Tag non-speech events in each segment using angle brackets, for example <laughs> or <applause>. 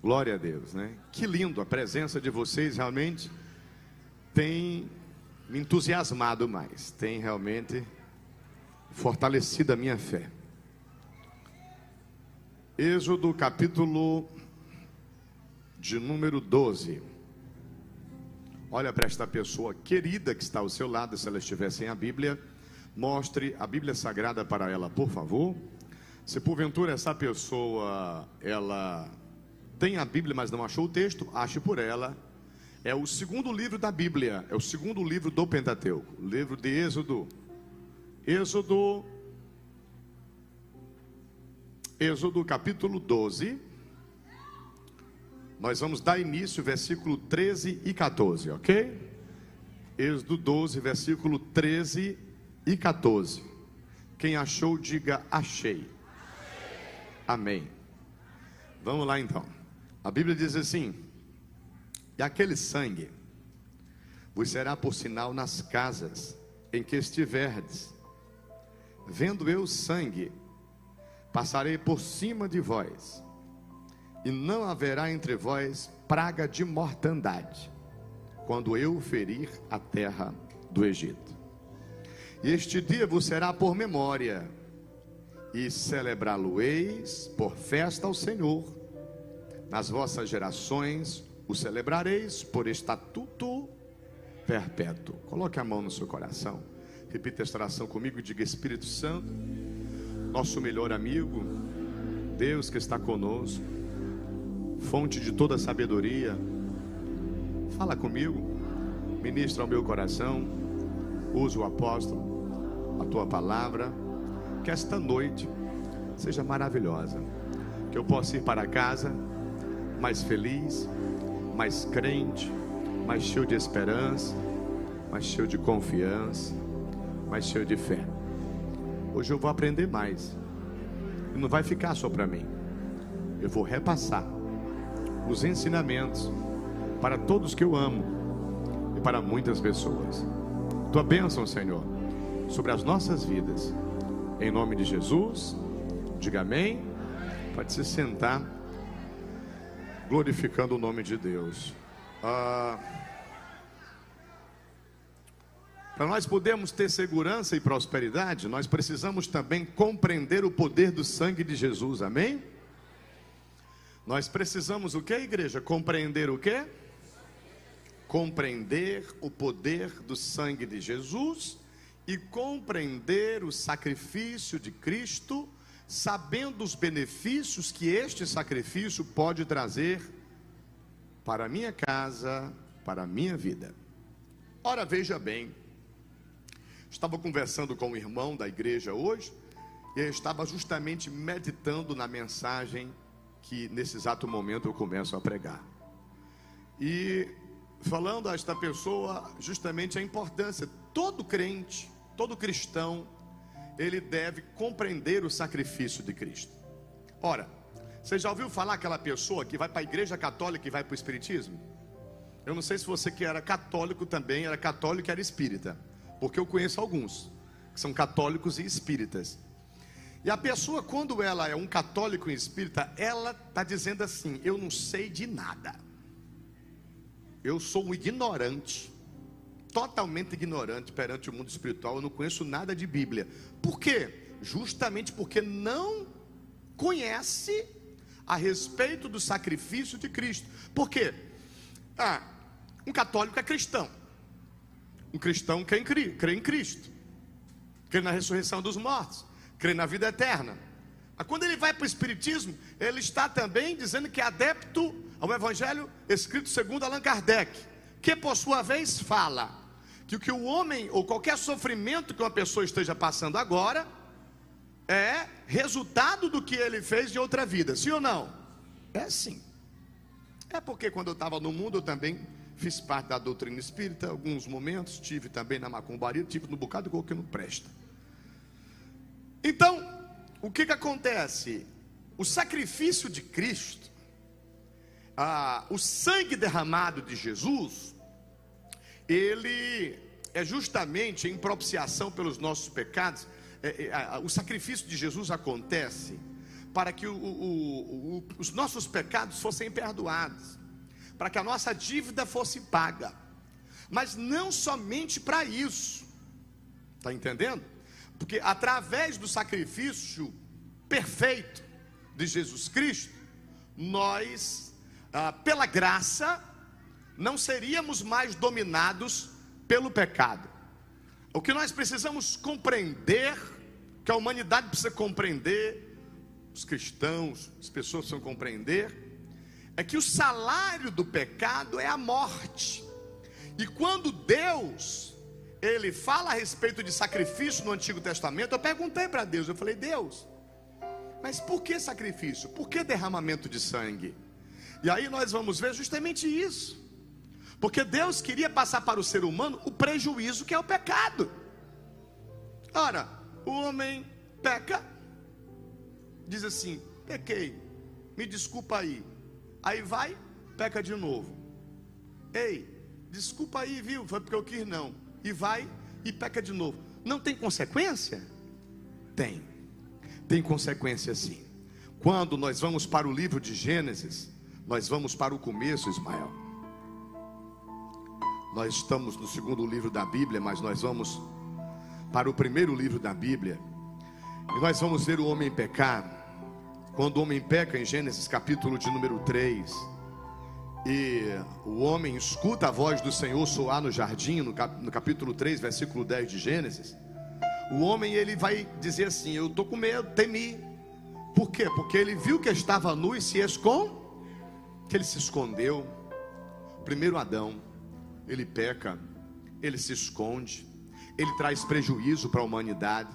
Glória a Deus, né? Que lindo, a presença de vocês realmente tem me entusiasmado mais, tem realmente fortalecido a minha fé. Êxodo capítulo de número 12. Olha para esta pessoa querida que está ao seu lado, se ela estiver sem a Bíblia, mostre a Bíblia Sagrada para ela, por favor. Se porventura essa pessoa ela tem a Bíblia, mas não achou o texto, ache por ela. É o segundo livro da Bíblia, é o segundo livro do Pentateuco, livro de Êxodo. Êxodo Êxodo capítulo 12. Nós vamos dar início, versículo 13 e 14, ok? Êxodo 12, versículo 13 e 14. Quem achou, diga achei. Amém. Vamos lá então. A Bíblia diz assim: E aquele sangue vos será por sinal nas casas em que estiverdes. Vendo eu sangue, passarei por cima de vós e não haverá entre vós praga de mortandade, quando eu ferir a terra do Egito. E este dia vos será por memória, e celebrá-lo-eis por festa ao Senhor. Nas vossas gerações o celebrareis por estatuto perpétuo. Coloque a mão no seu coração. Repita esta oração comigo e diga: Espírito Santo, nosso melhor amigo, Deus que está conosco fonte de toda sabedoria. Fala comigo, ministra ao meu coração, usa o apóstolo, a tua palavra, que esta noite seja maravilhosa, que eu possa ir para casa mais feliz, mais crente, mais cheio de esperança, mais cheio de confiança, mais cheio de fé. Hoje eu vou aprender mais, e não vai ficar só para mim, eu vou repassar os ensinamentos para todos que eu amo e para muitas pessoas. Tua bênção, Senhor, sobre as nossas vidas. Em nome de Jesus, diga amém. Pode se sentar, glorificando o nome de Deus. Ah, para nós podermos ter segurança e prosperidade, nós precisamos também compreender o poder do sangue de Jesus, amém? Nós precisamos o que, igreja? Compreender o que? Compreender o poder do sangue de Jesus e compreender o sacrifício de Cristo, sabendo os benefícios que este sacrifício pode trazer para a minha casa, para a minha vida. Ora, veja bem, estava conversando com um irmão da igreja hoje, e eu estava justamente meditando na mensagem que nesse exato momento eu começo a pregar. E falando a esta pessoa justamente a importância, todo crente, todo cristão, ele deve compreender o sacrifício de Cristo. Ora, você já ouviu falar aquela pessoa que vai para a igreja católica e vai para o espiritismo? Eu não sei se você que era católico também, era católico e era espírita, porque eu conheço alguns que são católicos e espíritas. E a pessoa, quando ela é um católico em espírita, ela está dizendo assim: Eu não sei de nada. Eu sou um ignorante, totalmente ignorante perante o mundo espiritual. Eu não conheço nada de Bíblia. Por quê? Justamente porque não conhece a respeito do sacrifício de Cristo. Por quê? Ah, um católico é cristão. Um cristão crê em, crê em Cristo, crê na ressurreição dos mortos crê na vida eterna. Mas quando ele vai para o Espiritismo, ele está também dizendo que é adepto ao Evangelho escrito segundo Allan Kardec, que por sua vez fala que o que o homem ou qualquer sofrimento que uma pessoa esteja passando agora é resultado do que ele fez de outra vida, sim ou não? É sim. É porque quando eu estava no mundo eu também fiz parte da doutrina espírita, alguns momentos, tive também na macumbaria, tive no bocado que não presta. Então, o que, que acontece? O sacrifício de Cristo, ah, o sangue derramado de Jesus, ele é justamente em propiciação pelos nossos pecados. É, é, o sacrifício de Jesus acontece para que o, o, o, os nossos pecados fossem perdoados, para que a nossa dívida fosse paga, mas não somente para isso, está entendendo? Porque através do sacrifício perfeito de Jesus Cristo, nós, ah, pela graça, não seríamos mais dominados pelo pecado. O que nós precisamos compreender, que a humanidade precisa compreender, os cristãos, as pessoas precisam compreender, é que o salário do pecado é a morte. E quando Deus, ele fala a respeito de sacrifício no Antigo Testamento, eu perguntei para Deus, eu falei, Deus, mas por que sacrifício? Por que derramamento de sangue? E aí nós vamos ver justamente isso. Porque Deus queria passar para o ser humano o prejuízo que é o pecado. Ora, o homem peca, diz assim: pequei, me desculpa aí. Aí vai, peca de novo. Ei, desculpa aí, viu? Foi porque eu quis não. E vai e peca de novo. Não tem consequência? Tem. Tem consequência sim. Quando nós vamos para o livro de Gênesis, nós vamos para o começo, Ismael. Nós estamos no segundo livro da Bíblia, mas nós vamos para o primeiro livro da Bíblia. E nós vamos ver o homem pecar. Quando o homem peca, em Gênesis capítulo de número 3, e o homem escuta a voz do Senhor soar no jardim, no capítulo 3, versículo 10 de Gênesis. O homem ele vai dizer assim: Eu estou com medo, temi. Por quê? Porque ele viu que estava nu e se escondeu. Que ele se escondeu. Primeiro Adão, ele peca, ele se esconde, ele traz prejuízo para a humanidade.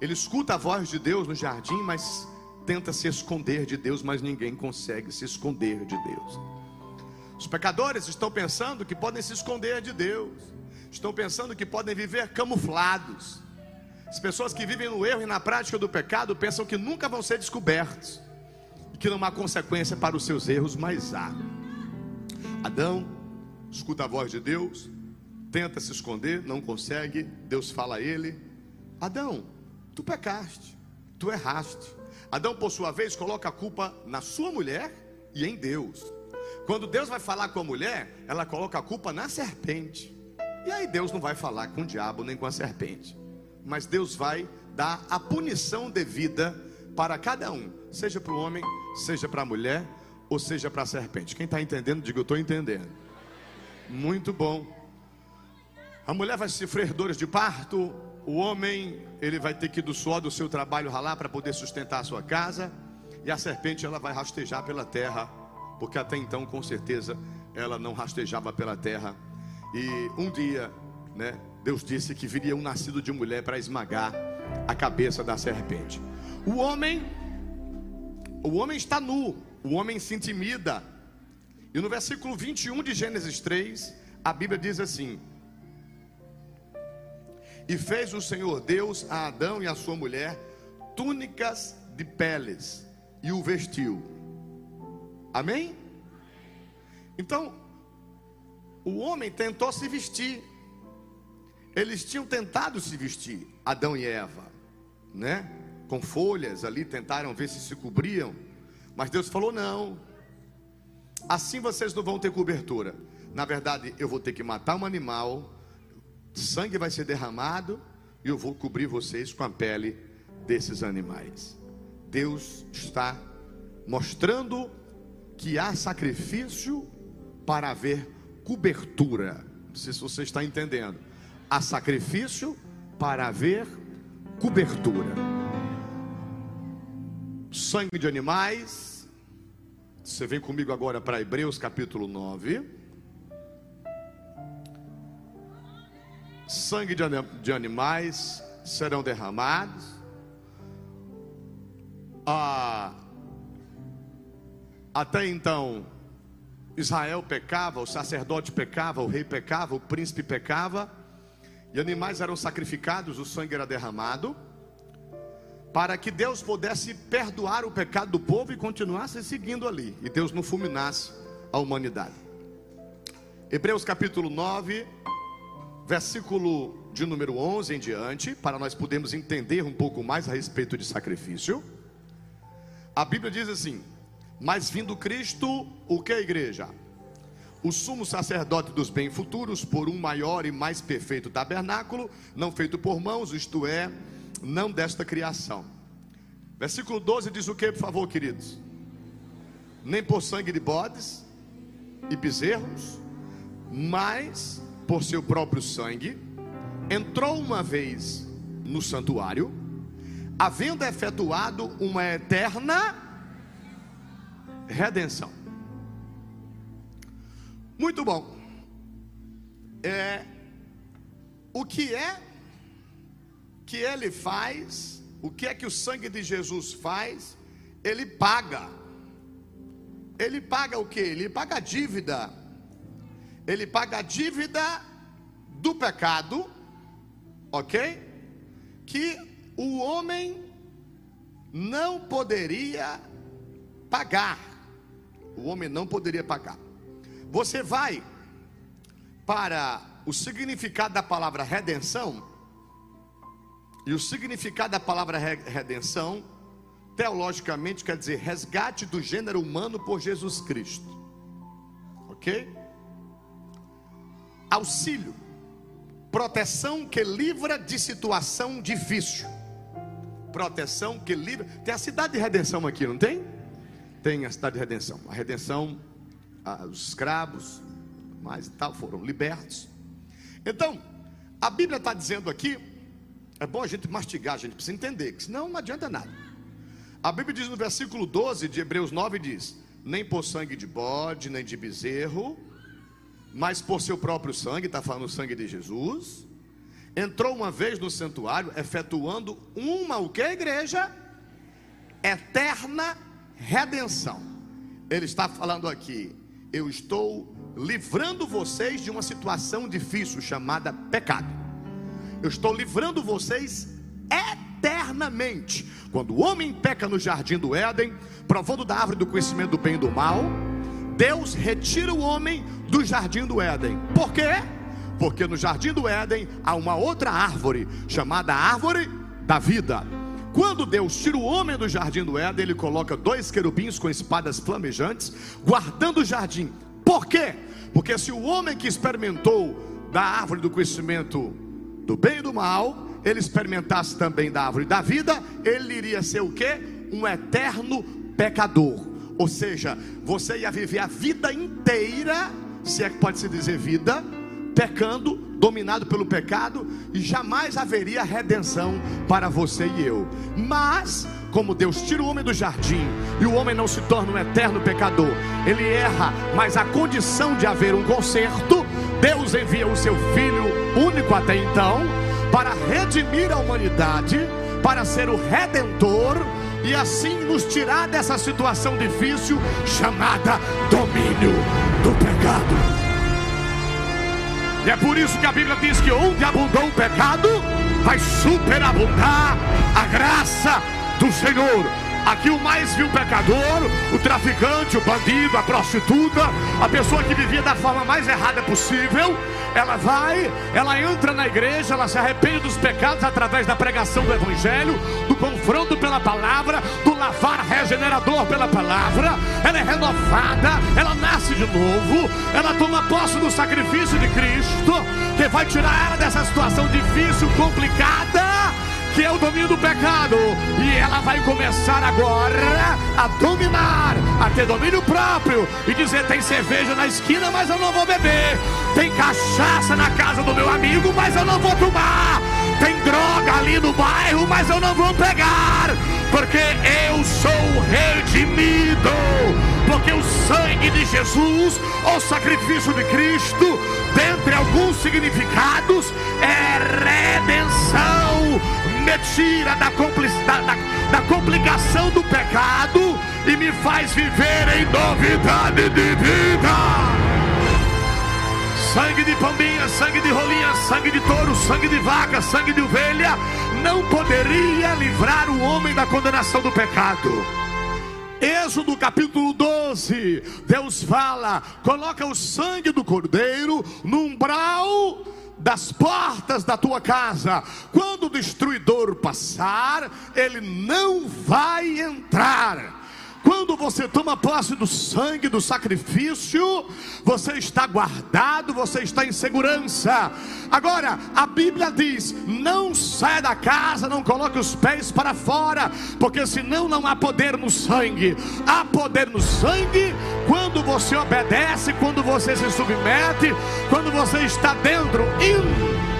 Ele escuta a voz de Deus no jardim, mas tenta se esconder de Deus, mas ninguém consegue se esconder de Deus. Os pecadores estão pensando que podem se esconder de Deus, estão pensando que podem viver camuflados. As pessoas que vivem no erro e na prática do pecado pensam que nunca vão ser descobertos que não há consequência para os seus erros, mas há. Adão escuta a voz de Deus, tenta se esconder, não consegue. Deus fala a ele: Adão, tu pecaste, tu erraste. Adão, por sua vez, coloca a culpa na sua mulher e em Deus. Quando Deus vai falar com a mulher, ela coloca a culpa na serpente. E aí Deus não vai falar com o diabo nem com a serpente. Mas Deus vai dar a punição devida para cada um, seja para o homem, seja para a mulher, ou seja para a serpente. Quem está entendendo, diga eu estou entendendo. Muito bom. A mulher vai sofrer dores de parto, o homem, ele vai ter que do suor do seu trabalho ralar para poder sustentar a sua casa, e a serpente ela vai rastejar pela terra, porque até então, com certeza, ela não rastejava pela terra. E um dia, né, Deus disse que viria um nascido de mulher para esmagar a cabeça da serpente. O homem, o homem está nu, o homem se intimida. E no versículo 21 de Gênesis 3, a Bíblia diz assim: e fez o Senhor Deus a Adão e a sua mulher túnicas de peles e o vestiu. Amém? Então, o homem tentou se vestir. Eles tinham tentado se vestir, Adão e Eva, né? Com folhas ali, tentaram ver se se cobriam. Mas Deus falou: não, assim vocês não vão ter cobertura. Na verdade, eu vou ter que matar um animal sangue vai ser derramado e eu vou cobrir vocês com a pele desses animais. Deus está mostrando que há sacrifício para haver cobertura. Não sei se você está entendendo. Há sacrifício para haver cobertura. Sangue de animais. Você vem comigo agora para Hebreus capítulo 9. sangue de animais serão derramados. Ah, até então, Israel pecava, o sacerdote pecava, o rei pecava, o príncipe pecava, e animais eram sacrificados, o sangue era derramado, para que Deus pudesse perdoar o pecado do povo e continuasse seguindo ali, e Deus não fulminasse a humanidade. Hebreus capítulo 9, versículo de número 11 em diante, para nós podermos entender um pouco mais a respeito de sacrifício. A Bíblia diz assim: Mas vindo Cristo, o que a igreja? O sumo sacerdote dos bens futuros, por um maior e mais perfeito tabernáculo, não feito por mãos, isto é, não desta criação. Versículo 12 diz o que, por favor, queridos? Nem por sangue de bodes e bezerros, mas por seu próprio sangue, entrou uma vez no santuário, havendo efetuado uma eterna redenção. Muito bom. É, o que é que ele faz? O que é que o sangue de Jesus faz? Ele paga. Ele paga o que? Ele paga a dívida. Ele paga a dívida do pecado, ok? Que o homem não poderia pagar. O homem não poderia pagar. Você vai para o significado da palavra redenção, e o significado da palavra redenção, teologicamente, quer dizer resgate do gênero humano por Jesus Cristo. Ok? Auxílio, proteção que livra de situação difícil proteção que livra. Tem a cidade de redenção aqui, não tem? Tem a cidade de redenção. A redenção, os escravos, mais e tal, foram libertos. Então, a Bíblia está dizendo aqui, é bom a gente mastigar, a gente precisa entender, que senão não adianta nada. A Bíblia diz no versículo 12 de Hebreus 9: diz: Nem por sangue de bode, nem de bezerro, mas por seu próprio sangue, está falando o sangue de Jesus entrou uma vez no santuário, efetuando uma o que igreja? Eterna redenção. Ele está falando aqui, eu estou livrando vocês de uma situação difícil chamada pecado. Eu estou livrando vocês eternamente. Quando o homem peca no jardim do Éden, provando da árvore do conhecimento do bem e do mal, Deus retira o homem do jardim do Éden. Por quê? Porque no jardim do Éden há uma outra árvore, chamada árvore da vida. Quando Deus tira o homem do jardim do Éden, ele coloca dois querubins com espadas flamejantes, guardando o jardim. Por quê? Porque se o homem que experimentou da árvore do conhecimento do bem e do mal, ele experimentasse também da árvore da vida, ele iria ser o quê? Um eterno pecador. Ou seja, você ia viver a vida inteira, se é que pode se dizer vida, pecando, dominado pelo pecado, e jamais haveria redenção para você e eu. Mas, como Deus tira o homem do jardim e o homem não se torna um eterno pecador, ele erra, mas a condição de haver um conserto, Deus envia o seu filho único até então para redimir a humanidade, para ser o redentor e assim nos tirar dessa situação difícil chamada domínio do pecado. E é por isso que a Bíblia diz que onde abundou o pecado, vai superabundar a graça do Senhor. Aqui o mais vil pecador, o traficante, o bandido, a prostituta, a pessoa que vivia da forma mais errada possível, ela vai, ela entra na igreja, ela se arrepende dos pecados através da pregação do Evangelho, do confronto pela palavra, do lavar regenerador pela palavra, ela é renovada, ela nasce de novo, ela toma posse do sacrifício de Cristo, que vai tirar ela dessa situação difícil, complicada que é o domínio do pecado, e ela vai começar agora a dominar, a ter domínio próprio e dizer: tem cerveja na esquina, mas eu não vou beber, tem cachaça na casa do meu amigo, mas eu não vou tomar, tem droga ali no bairro, mas eu não vou pegar, porque eu sou redimido, porque o sangue de Jesus, o sacrifício de Cristo, dentre alguns significados, é redenção me tira da, da, da complicação do pecado e me faz viver em novidade de vida. Sangue de pombinha, sangue de rolinha, sangue de touro, sangue de vaca, sangue de ovelha, não poderia livrar o homem da condenação do pecado. Êxodo capítulo 12, Deus fala: coloca o sangue do cordeiro no umbral das portas da tua casa. Quando o destruidor passar, ele não vai entrar. Quando você toma posse do sangue do sacrifício, você está guardado, você está em segurança. Agora, a Bíblia diz: não saia da casa, não coloque os pés para fora, porque senão não há poder no sangue. Há poder no sangue quando você obedece, quando você se submete, quando você está dentro,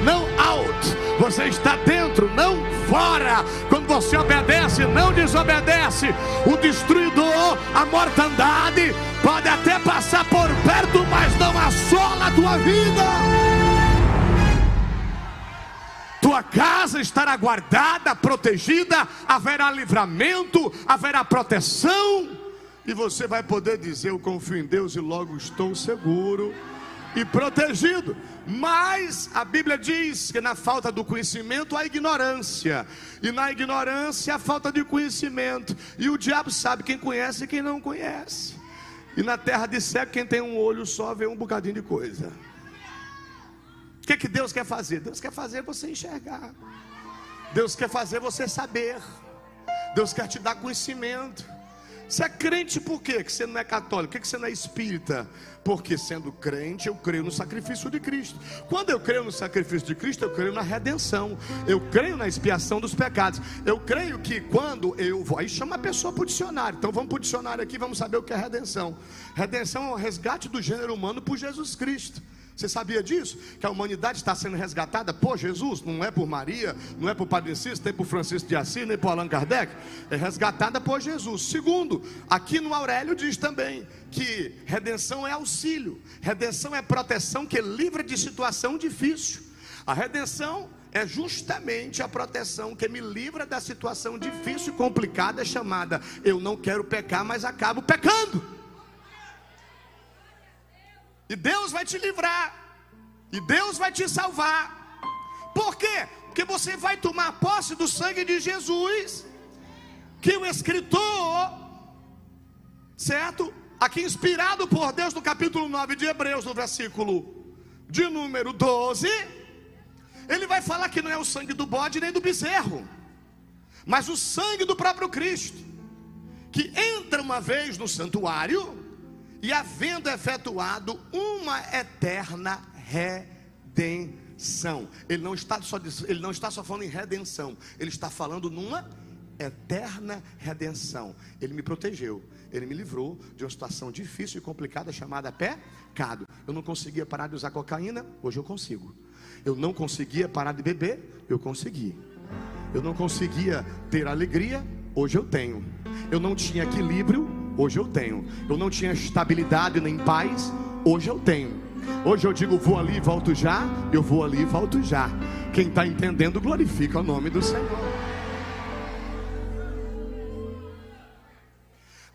não out. Você está dentro, não fora. Quando você obedece, não desobedece. O destruidor, a mortandade, pode até passar por perto, mas não assola a tua vida. Tua casa estará guardada, protegida, haverá livramento, haverá proteção, e você vai poder dizer: Eu confio em Deus e logo estou seguro e protegido. Mas a Bíblia diz que na falta do conhecimento há ignorância, e na ignorância há falta de conhecimento, e o diabo sabe quem conhece e quem não conhece. E na terra de cego, quem tem um olho só vê um bocadinho de coisa. O que, que Deus quer fazer? Deus quer fazer você enxergar. Deus quer fazer você saber. Deus quer te dar conhecimento. Você é crente por quê? Que você não é católico? Por que você não é espírita? Porque sendo crente, eu creio no sacrifício de Cristo. Quando eu creio no sacrifício de Cristo, eu creio na redenção. Eu creio na expiação dos pecados. Eu creio que quando eu vou. Aí chama a pessoa para o dicionário. Então vamos para o dicionário aqui, vamos saber o que é redenção. Redenção é o resgate do gênero humano por Jesus Cristo. Você sabia disso? Que a humanidade está sendo resgatada por Jesus, não é por Maria, não é por Padre Cícero, nem por Francisco de Assis, nem por Allan Kardec, é resgatada por Jesus. Segundo, aqui no Aurélio diz também que redenção é auxílio, redenção é proteção que livra de situação difícil. A redenção é justamente a proteção que me livra da situação difícil e complicada chamada eu não quero pecar, mas acabo pecando. E Deus vai te livrar. E Deus vai te salvar. Por quê? Porque você vai tomar posse do sangue de Jesus. Que o escritor, certo? Aqui inspirado por Deus no capítulo 9 de Hebreus, no versículo de número 12, ele vai falar que não é o sangue do bode nem do bezerro, mas o sangue do próprio Cristo, que entra uma vez no santuário e havendo efetuado uma eterna redenção. Ele não está só, ele não está só falando em redenção, ele está falando numa eterna redenção. Ele me protegeu, ele me livrou de uma situação difícil e complicada chamada pecado. Eu não conseguia parar de usar cocaína, hoje eu consigo. Eu não conseguia parar de beber, eu consegui. Eu não conseguia ter alegria, hoje eu tenho. Eu não tinha equilíbrio, Hoje eu tenho. Eu não tinha estabilidade nem paz. Hoje eu tenho. Hoje eu digo, vou ali e volto já. Eu vou ali e volto já. Quem está entendendo, glorifica o nome do Senhor.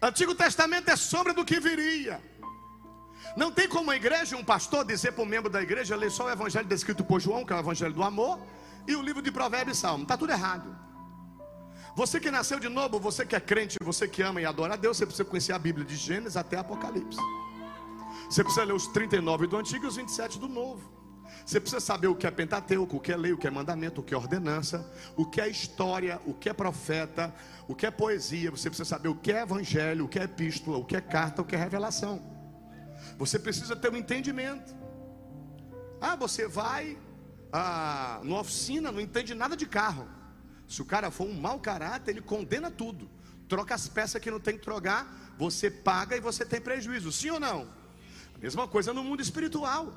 Antigo Testamento é sombra do que viria. Não tem como a igreja, um pastor, dizer para um membro da igreja, ler só o evangelho descrito por João, que é o evangelho do amor, e o livro de Provérbios e Salmo. Está tudo errado. Você que nasceu de novo, você que é crente, você que ama e adora a Deus, você precisa conhecer a Bíblia de Gênesis até Apocalipse. Você precisa ler os 39 do Antigo e os 27 do Novo. Você precisa saber o que é Pentateuco, o que é lei, o que é mandamento, o que é ordenança, o que é história, o que é profeta, o que é poesia. Você precisa saber o que é evangelho, o que é epístola, o que é carta, o que é revelação. Você precisa ter um entendimento. Ah, você vai ah, numa oficina, não entende nada de carro. Se o cara for um mau caráter, ele condena tudo. Troca as peças que não tem que trocar, você paga e você tem prejuízo. Sim ou não? A mesma coisa no mundo espiritual.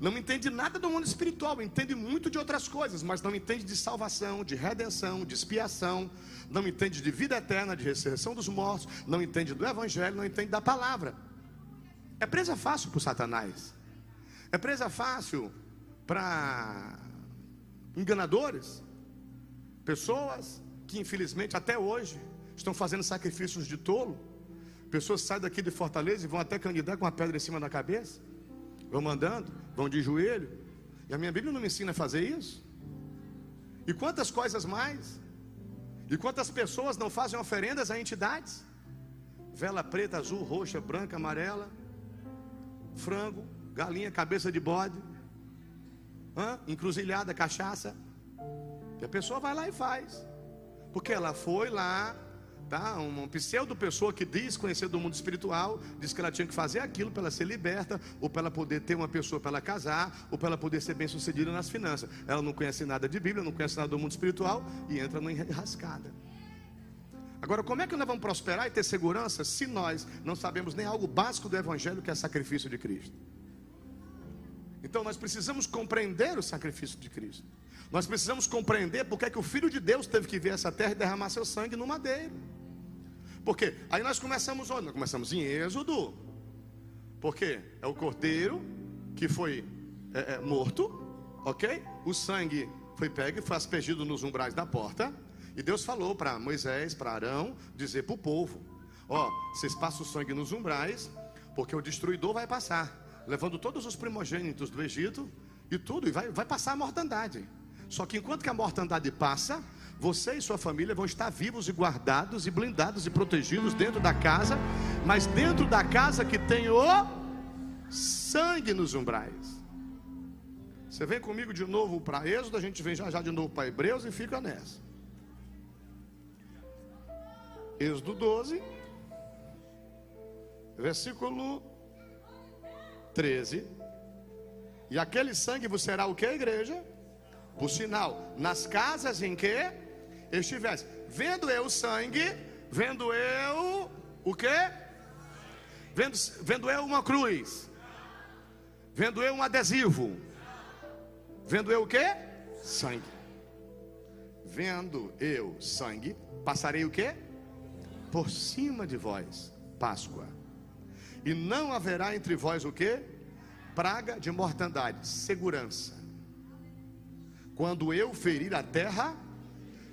Não entende nada do mundo espiritual, entende muito de outras coisas, mas não entende de salvação, de redenção, de expiação, não entende de vida eterna, de ressurreição dos mortos, não entende do evangelho, não entende da palavra. É presa fácil para Satanás. É presa fácil para enganadores. Pessoas que infelizmente até hoje estão fazendo sacrifícios de tolo. Pessoas saem daqui de Fortaleza e vão até candidatar com uma pedra em cima da cabeça. Vão mandando, vão de joelho. E a minha Bíblia não me ensina a fazer isso. E quantas coisas mais? E quantas pessoas não fazem oferendas a entidades? Vela preta, azul, roxa, branca, amarela, frango, galinha, cabeça de bode, hã? encruzilhada, cachaça. E a pessoa vai lá e faz. Porque ela foi lá, Tá? Uma pseudo pessoa que diz conhecer do mundo espiritual, diz que ela tinha que fazer aquilo para ela ser liberta, ou para ela poder ter uma pessoa para ela casar, ou para ela poder ser bem sucedida nas finanças. Ela não conhece nada de Bíblia, não conhece nada do mundo espiritual e entra numa enrascada. Agora, como é que nós vamos prosperar e ter segurança se nós não sabemos nem algo básico do Evangelho que é sacrifício de Cristo? Então nós precisamos compreender o sacrifício de Cristo. Nós precisamos compreender porque é que o Filho de Deus teve que vir a essa terra e derramar seu sangue no madeiro. Porque aí nós começamos onde? Nós começamos em Êxodo. Porque é o cordeiro que foi é, é, morto, ok? O sangue foi pego e foi aspergido nos umbrais da porta. E Deus falou para Moisés, para Arão, dizer para o povo: Ó, vocês passam o sangue nos umbrais, porque o destruidor vai passar, levando todos os primogênitos do Egito e tudo, e vai, vai passar a mortandade. Só que enquanto que a mortandade passa, você e sua família vão estar vivos e guardados e blindados e protegidos dentro da casa, mas dentro da casa que tem o sangue nos umbrais. Você vem comigo de novo para Êxodo, a gente vem já já de novo para Hebreus e fica nessa. Êxodo 12, versículo 13. E aquele sangue vos será o que, igreja? Por sinal, nas casas em que estivesse. Vendo eu o sangue, vendo eu o que? Vendo, vendo eu uma cruz. Vendo eu um adesivo. Vendo eu o que? Sangue. Vendo eu sangue, passarei o que? Por cima de vós, Páscoa. E não haverá entre vós o que? Praga de mortandade, segurança quando eu ferir a terra,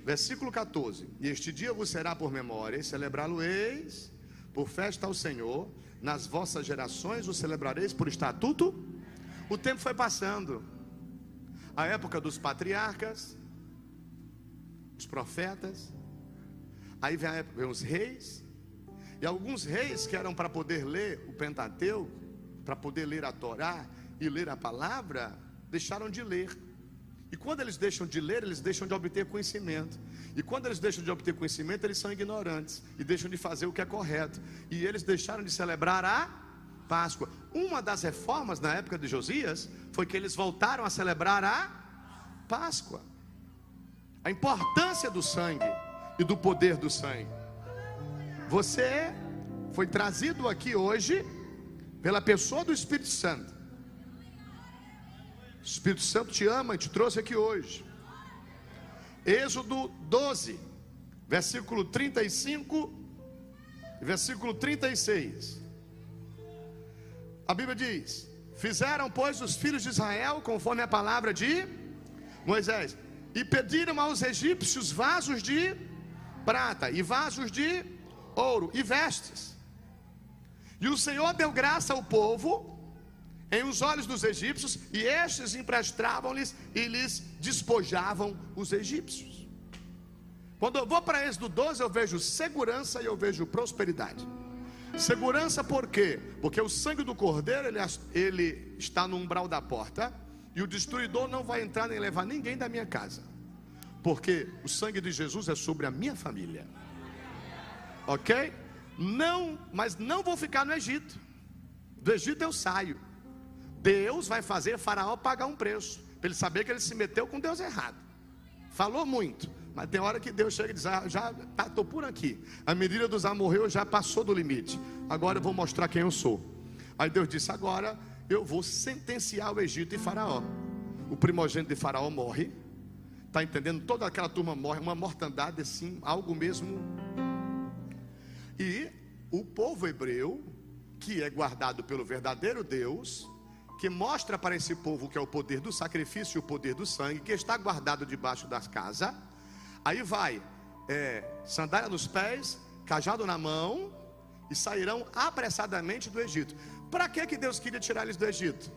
versículo 14: E este dia vos será por memória, e celebrá-lo-eis por festa ao Senhor, nas vossas gerações o celebrareis por estatuto. O tempo foi passando, a época dos patriarcas, os profetas, aí vem, época, vem os reis, e alguns reis que eram para poder ler o Pentateuco, para poder ler a Torá e ler a palavra, deixaram de ler. E quando eles deixam de ler, eles deixam de obter conhecimento. E quando eles deixam de obter conhecimento, eles são ignorantes e deixam de fazer o que é correto. E eles deixaram de celebrar a Páscoa. Uma das reformas na época de Josias foi que eles voltaram a celebrar a Páscoa. A importância do sangue e do poder do sangue. Você foi trazido aqui hoje pela pessoa do Espírito Santo o Espírito Santo te ama e te trouxe aqui hoje. Êxodo 12, versículo 35 e versículo 36. A Bíblia diz: Fizeram, pois, os filhos de Israel conforme a palavra de Moisés, e pediram aos egípcios vasos de prata e vasos de ouro e vestes. E o Senhor deu graça ao povo em os olhos dos egípcios, e estes emprestavam-lhes e lhes despojavam os egípcios. Quando eu vou para Êxodo 12, eu vejo segurança e eu vejo prosperidade. Segurança por quê? Porque o sangue do cordeiro ele, ele está no umbral da porta e o destruidor não vai entrar nem levar ninguém da minha casa. Porque o sangue de Jesus é sobre a minha família. Ok? Não, mas não vou ficar no Egito. Do Egito eu saio. Deus vai fazer Faraó pagar um preço, para ele saber que ele se meteu com Deus errado. Falou muito, mas tem hora que Deus chega e diz: ah, já estou tá, por aqui. A medida dos amorreus já passou do limite. Agora eu vou mostrar quem eu sou. Aí Deus disse: agora eu vou sentenciar o Egito e Faraó. O primogênito de Faraó morre. Está entendendo? Toda aquela turma morre, uma mortandade assim, algo mesmo. E o povo hebreu, que é guardado pelo verdadeiro Deus, que mostra para esse povo que é o poder do sacrifício e o poder do sangue, que está guardado debaixo das casas. Aí vai, é, sandália nos pés, cajado na mão, e sairão apressadamente do Egito. Para que, que Deus queria tirar eles do Egito?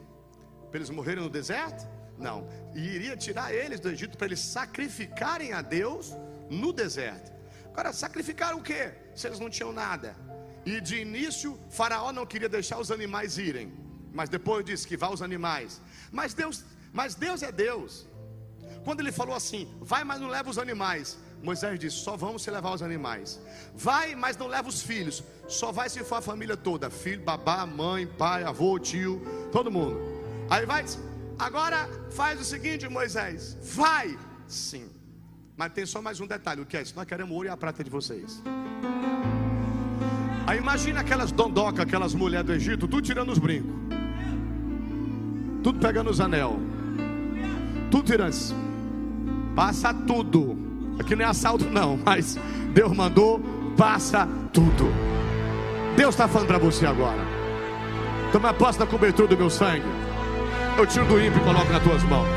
Para eles morrerem no deserto? Não, e iria tirar eles do Egito para eles sacrificarem a Deus no deserto. Agora, sacrificar o que? Se eles não tinham nada. E de início, Faraó não queria deixar os animais irem mas depois disse que vá os animais. Mas Deus, mas Deus é Deus. Quando ele falou assim, vai, mas não leva os animais. Moisés disse: só vamos se levar os animais. Vai, mas não leva os filhos. Só vai se for a família toda: filho, babá, mãe, pai, avô, tio, todo mundo. Aí vai, agora faz o seguinte, Moisés: vai, sim. Mas tem só mais um detalhe: o que é isso? Nós queremos ouro e a prata de vocês. Aí imagina aquelas dondocas, aquelas mulheres do Egito, tudo tirando os brincos, tudo pegando os anel, tudo tirando. Passa tudo. Aqui não é assalto, não, mas Deus mandou, passa tudo. Deus está falando para você agora. Toma posse da cobertura do meu sangue. Eu tiro do ímpio e coloco nas tuas mãos.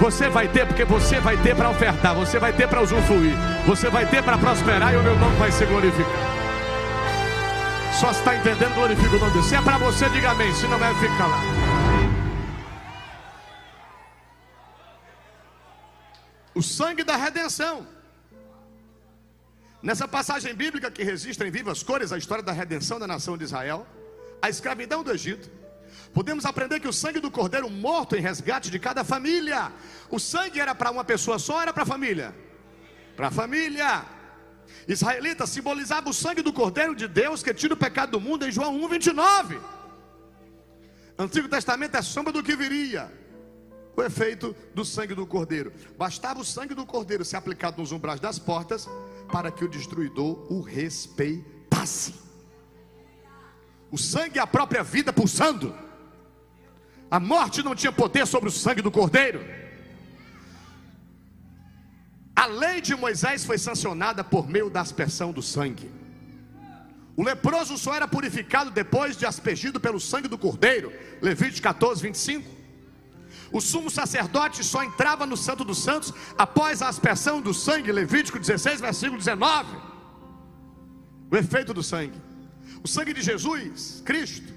Você vai ter, porque você vai ter para ofertar, você vai ter para usufruir, você vai ter para prosperar e o meu nome vai ser glorificado. Só se está entendendo, glorifica o nome de Deus. Se é para você, diga amém. Se não é, fica lá. O sangue da redenção. Nessa passagem bíblica que registra em vivas cores a história da redenção da nação de Israel, a escravidão do Egito, podemos aprender que o sangue do cordeiro morto em resgate de cada família, o sangue era para uma pessoa só, era para a família? Para a família. Israelita simbolizava o sangue do cordeiro de Deus que tira o pecado do mundo em João 1, 29. Antigo Testamento é sombra do que viria o efeito do sangue do cordeiro. Bastava o sangue do cordeiro ser aplicado nos umbrais das portas para que o destruidor o respeitasse. O sangue é a própria vida pulsando. A morte não tinha poder sobre o sangue do cordeiro. Lei de Moisés foi sancionada por meio da aspersão do sangue. O leproso só era purificado depois de aspergido pelo sangue do cordeiro. Levítico 14, 25. O sumo sacerdote só entrava no Santo dos Santos após a aspersão do sangue, Levítico 16, versículo 19. O efeito do sangue. O sangue de Jesus, Cristo,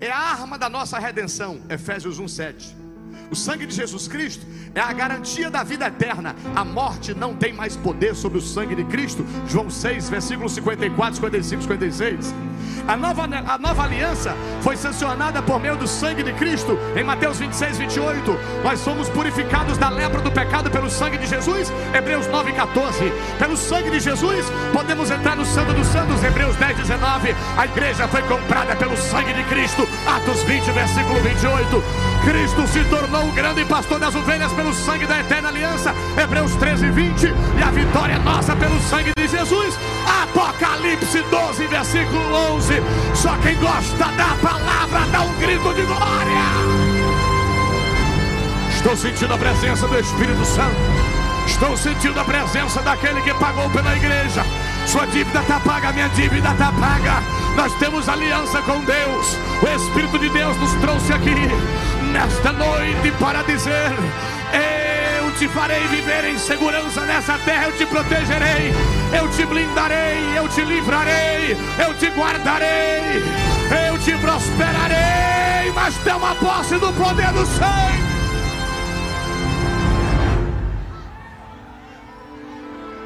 é a arma da nossa redenção, Efésios 1, 7. O sangue de Jesus Cristo é a garantia da vida eterna. A morte não tem mais poder sobre o sangue de Cristo. João 6, versículos 54, 55, 56. A nova, a nova aliança foi sancionada por meio do sangue de Cristo. Em Mateus 26, 28. Nós somos purificados da lepra do pecado pelo sangue de Jesus. Hebreus 9, 14. Pelo sangue de Jesus, podemos entrar no Santo dos Santos. Hebreus 10, 19. A igreja foi comprada pelo sangue de Cristo. Atos 20, versículo 28. Cristo se tornou o grande pastor das ovelhas pelo sangue da eterna aliança. Hebreus 13, 20. E a vitória é nossa pelo sangue de Jesus. Apocalipse 12, versículo 11. Só quem gosta da palavra dá um grito de glória. Estou sentindo a presença do Espírito Santo. Estou sentindo a presença daquele que pagou pela igreja. Sua dívida está paga, minha dívida está paga. Nós temos aliança com Deus. O Espírito de Deus nos trouxe aqui nesta noite para dizer: Eu te farei viver em segurança nessa terra, eu te protegerei, eu te blindarei, eu te livrarei, eu te guardarei, eu te prosperarei. Mas toma posse do poder do sangue.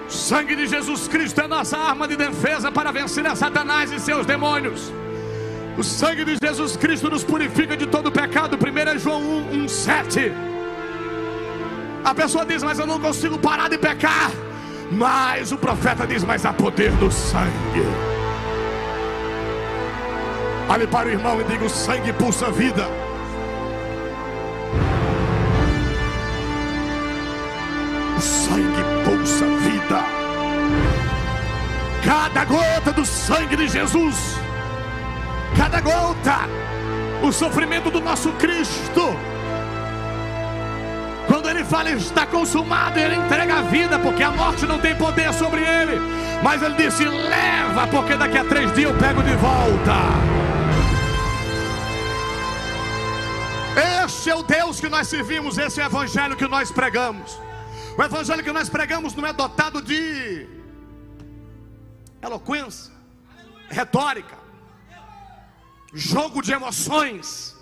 O sangue de Jesus Cristo é nossa arma de defesa para vencer a Satanás e seus demônios. O sangue de Jesus Cristo nos purifica de todo pecado. 1 João 1, 1, 7. A pessoa diz, mas eu não consigo parar de pecar. Mas o profeta diz, mas há poder no sangue. Olhe para o irmão e diga: o sangue pulsa vida. O sangue pulsa vida. Cada gota do sangue de Jesus cada gota, o sofrimento do nosso Cristo. Quando ele fala está consumado, ele entrega a vida, porque a morte não tem poder sobre ele. Mas ele disse: leva, porque daqui a três dias eu pego de volta. Este é o Deus que nós servimos, esse é o evangelho que nós pregamos. O evangelho que nós pregamos não é dotado de eloquência, retórica jogo de emoções.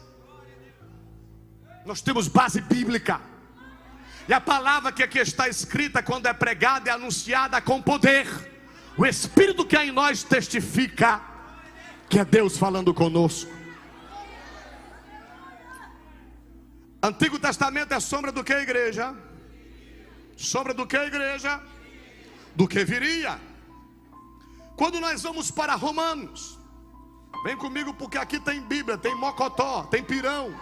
Nós temos base bíblica. E a palavra que aqui está escrita, quando é pregada, é anunciada com poder. O Espírito que há em nós testifica que é Deus falando conosco. Antigo Testamento é sombra do que, igreja? Sombra do que, igreja? Do que viria. Quando nós vamos para Romanos, vem comigo porque aqui tem Bíblia, tem Mocotó, tem Pirão.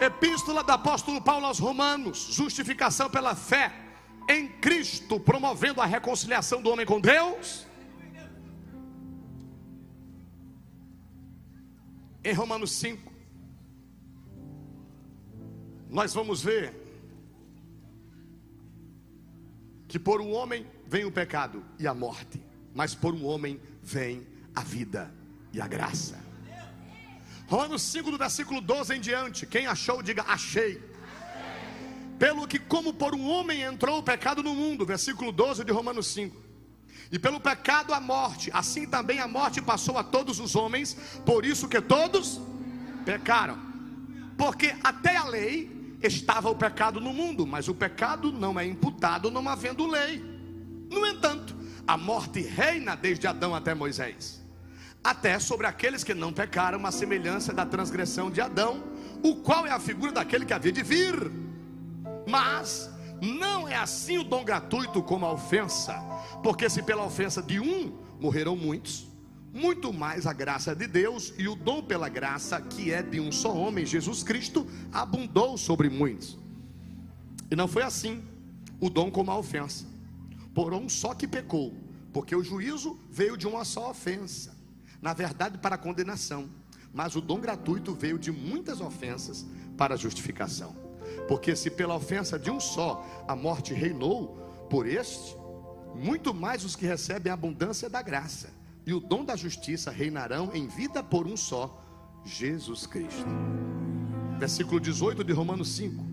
Epístola do apóstolo Paulo aos Romanos, justificação pela fé em Cristo, promovendo a reconciliação do homem com Deus. Em Romanos 5, nós vamos ver que por um homem vem o pecado e a morte, mas por um homem vem a vida e a graça. Romanos 5, do versículo 12 em diante. Quem achou, diga achei. Pelo que, como por um homem entrou o pecado no mundo, versículo 12 de Romanos 5. E pelo pecado a morte, assim também a morte passou a todos os homens, por isso que todos pecaram. Porque até a lei estava o pecado no mundo, mas o pecado não é imputado não havendo lei. No entanto, a morte reina desde Adão até Moisés, até sobre aqueles que não pecaram, a semelhança da transgressão de Adão, o qual é a figura daquele que havia de vir. Mas não é assim o dom gratuito como a ofensa, porque se pela ofensa de um morreram muitos, muito mais a graça de Deus e o dom pela graça, que é de um só homem, Jesus Cristo, abundou sobre muitos. E não foi assim o dom como a ofensa, por um só que pecou, porque o juízo veio de uma só ofensa, na verdade para a condenação, mas o dom gratuito veio de muitas ofensas para a justificação. Porque se pela ofensa de um só a morte reinou, por este, muito mais os que recebem a abundância da graça e o dom da justiça reinarão em vida por um só, Jesus Cristo. Versículo 18 de Romanos 5.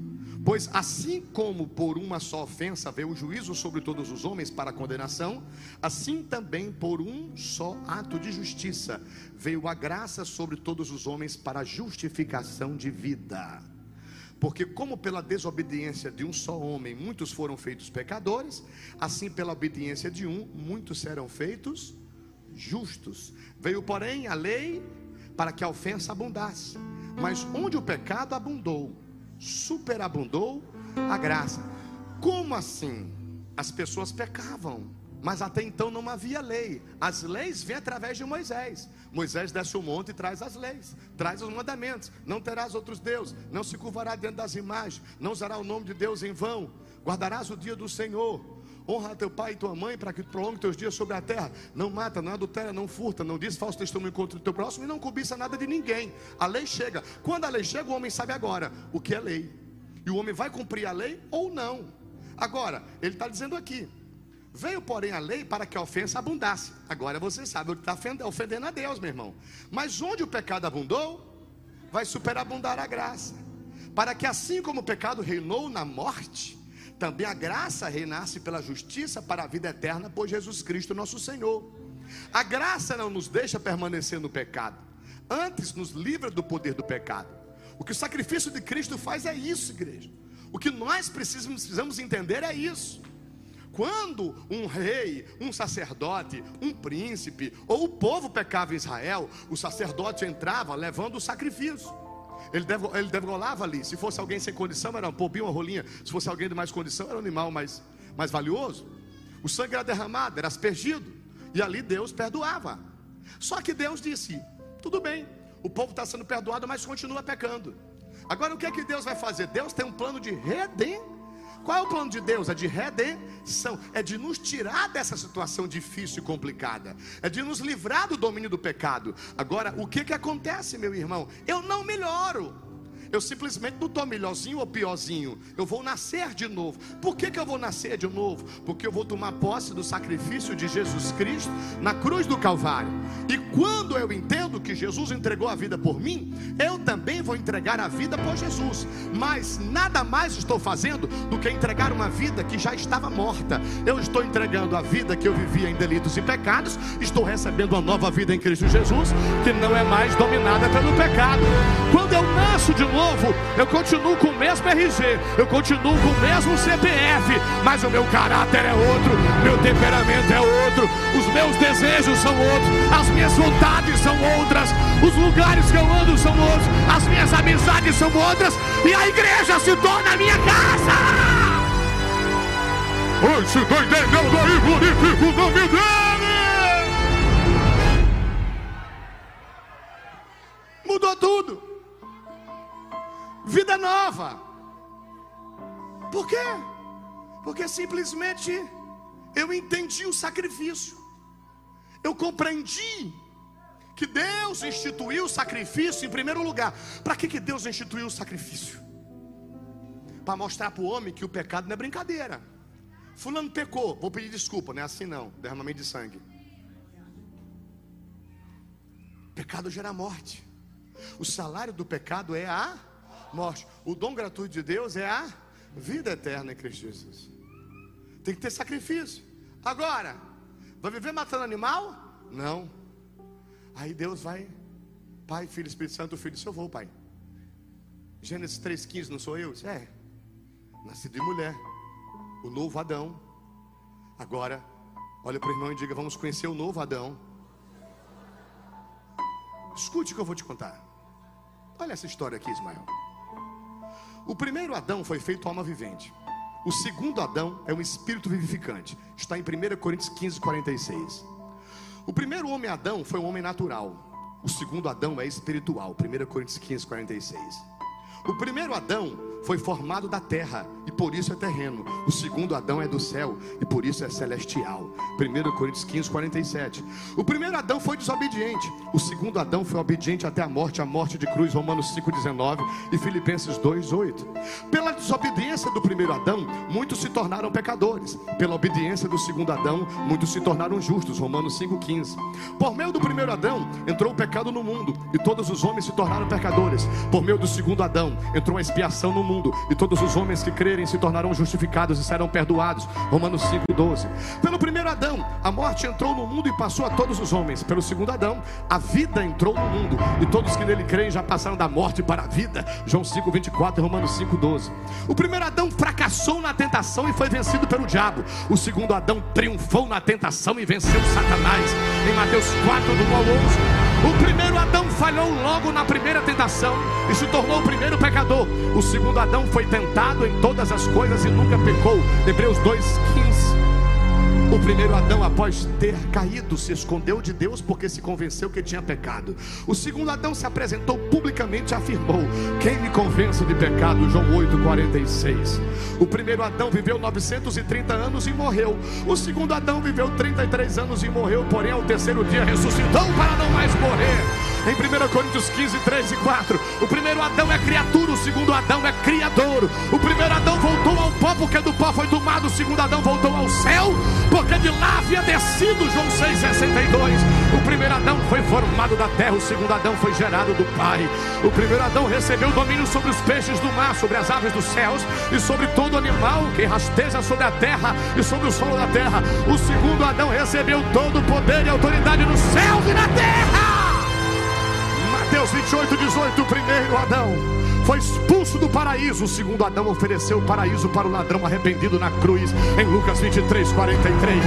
Pois assim como por uma só ofensa veio o juízo sobre todos os homens para condenação, assim também por um só ato de justiça veio a graça sobre todos os homens para justificação de vida. Porque, como pela desobediência de um só homem muitos foram feitos pecadores, assim pela obediência de um muitos serão feitos justos. Veio, porém, a lei para que a ofensa abundasse. Mas onde o pecado abundou, superabundou a graça. Como assim? As pessoas pecavam, mas até então não havia lei. As leis vêm através de Moisés. Moisés desce o monte e traz as leis, traz os mandamentos. Não terás outros deuses, não se curvará diante das imagens, não usará o nome de Deus em vão, guardarás o dia do Senhor honra teu pai e tua mãe para que prolongue teus dias sobre a terra. Não mata, não adultera, não furta, não diz falso testemunho contra o teu próximo e não cobiça nada de ninguém. A lei chega. Quando a lei chega, o homem sabe agora o que é lei. E o homem vai cumprir a lei ou não. Agora, ele está dizendo aqui: Veio, porém, a lei para que a ofensa abundasse. Agora você sabe que está ofendendo a Deus, meu irmão. Mas onde o pecado abundou, vai superabundar a graça. Para que assim como o pecado reinou na morte, também a graça renasce pela justiça para a vida eterna por Jesus Cristo, nosso Senhor. A graça não nos deixa permanecer no pecado, antes nos livra do poder do pecado. O que o sacrifício de Cristo faz é isso, igreja. O que nós precisamos, precisamos entender é isso. Quando um rei, um sacerdote, um príncipe ou o povo pecava em Israel, o sacerdote entrava levando o sacrifício. Ele, deve, ele degolava ali. Se fosse alguém sem condição, era um popinho, uma rolinha. Se fosse alguém de mais condição, era um animal mais, mais valioso. O sangue era derramado, era aspergido. E ali Deus perdoava. Só que Deus disse: tudo bem, o povo está sendo perdoado, mas continua pecando. Agora o que é que Deus vai fazer? Deus tem um plano de redenção qual é o plano de Deus? É de redenção, é de nos tirar dessa situação difícil e complicada, é de nos livrar do domínio do pecado. Agora, o que que acontece, meu irmão? Eu não melhoro. Eu simplesmente não estou melhorzinho ou piorzinho. Eu vou nascer de novo. Por que, que eu vou nascer de novo? Porque eu vou tomar posse do sacrifício de Jesus Cristo na cruz do Calvário. E quando eu entendo que Jesus entregou a vida por mim, eu também vou entregar a vida por Jesus. Mas nada mais estou fazendo do que entregar uma vida que já estava morta. Eu estou entregando a vida que eu vivia em delitos e pecados. Estou recebendo uma nova vida em Cristo Jesus, que não é mais dominada pelo pecado. Quando eu nasço de novo, novo, eu continuo com o mesmo RG, eu continuo com o mesmo CPF, mas o meu caráter é outro, meu temperamento é outro, os meus desejos são outros, as minhas vontades são outras, os lugares que eu ando são outros, as minhas amizades são outras, e a igreja se torna a minha casa. Oi, se estou entendendo aí, glorifico o nome dele. Mudou tudo. Vida nova. Por quê? Porque simplesmente eu entendi o sacrifício. Eu compreendi que Deus instituiu o sacrifício em primeiro lugar. Para que, que Deus instituiu o sacrifício? Para mostrar para o homem que o pecado não é brincadeira. Fulano pecou, vou pedir desculpa, não é assim não, derramamento de sangue. Pecado gera morte. O salário do pecado é a morte. O dom gratuito de Deus é a vida eterna em Cristo Jesus. Tem que ter sacrifício. Agora, vai viver matando animal? Não. Aí Deus vai, Pai, Filho, Espírito Santo, Filho, disse, eu vou, Pai. Gênesis 3,15, não sou eu? É, nascido de mulher, o novo Adão. Agora, olha para o irmão e diga: Vamos conhecer o novo Adão. Escute o que eu vou te contar. Olha essa história aqui, Ismael. O primeiro Adão foi feito alma vivente. O segundo Adão é um espírito vivificante. Está em 1 Coríntios 15, 46. O primeiro homem Adão foi um homem natural. O segundo Adão é espiritual. 1 Coríntios 15, 46. O primeiro Adão foi formado da terra e por isso é terreno. O segundo Adão é do céu e por isso é celestial. 1 Coríntios 15, 47. O primeiro Adão foi desobediente. O segundo Adão foi obediente até a morte, a morte de cruz. Romanos 5, 19 e Filipenses 2, 8. Pela desobediência do primeiro Adão, muitos se tornaram pecadores. Pela obediência do segundo Adão, muitos se tornaram justos. Romanos 5, 15. Por meio do primeiro Adão, entrou o pecado no mundo e todos os homens se tornaram pecadores. Por meio do segundo Adão, entrou a expiação no mundo e todos os homens que crerem se tornarão justificados e serão perdoados. Romanos 5:12. Pelo primeiro Adão, a morte entrou no mundo e passou a todos os homens. Pelo segundo Adão, a vida entrou no mundo e todos que nele creem já passaram da morte para a vida. João 5:24 e Romanos 5:12. O primeiro Adão fracassou na tentação e foi vencido pelo diabo. O segundo Adão triunfou na tentação e venceu Satanás. Em Mateus 4 do 1 ao 11. O primeiro Adão falhou logo na primeira tentação e se tornou o primeiro pecador. O segundo Adão foi tentado em todas as coisas e nunca pecou. Hebreus 2,15. O primeiro Adão, após ter caído, se escondeu de Deus porque se convenceu que tinha pecado. O segundo Adão se apresentou publicamente e afirmou: Quem me convence de pecado? João 8,46. O primeiro Adão viveu 930 anos e morreu. O segundo Adão viveu 33 anos e morreu, porém, ao terceiro dia ressuscitou para não mais morrer em 1 Coríntios 15, 3 e 4. O primeiro Adão é criatura, o segundo Adão é criador. O primeiro Adão voltou ao pó, porque do pó foi tomado. O segundo Adão voltou ao céu, porque de lá havia descido. João 6, 62. O primeiro Adão foi formado da terra, o segundo Adão foi gerado do Pai. O primeiro Adão recebeu domínio sobre os peixes do mar, sobre as aves dos céus e sobre todo animal que rasteja sobre a terra e sobre o solo da terra. O segundo Adão recebeu todo o poder e autoridade nos céus e na terra. Mateus 28, 18, o primeiro Adão foi expulso do paraíso. O segundo Adão ofereceu o paraíso para o ladrão arrependido na cruz, em Lucas 23, 43.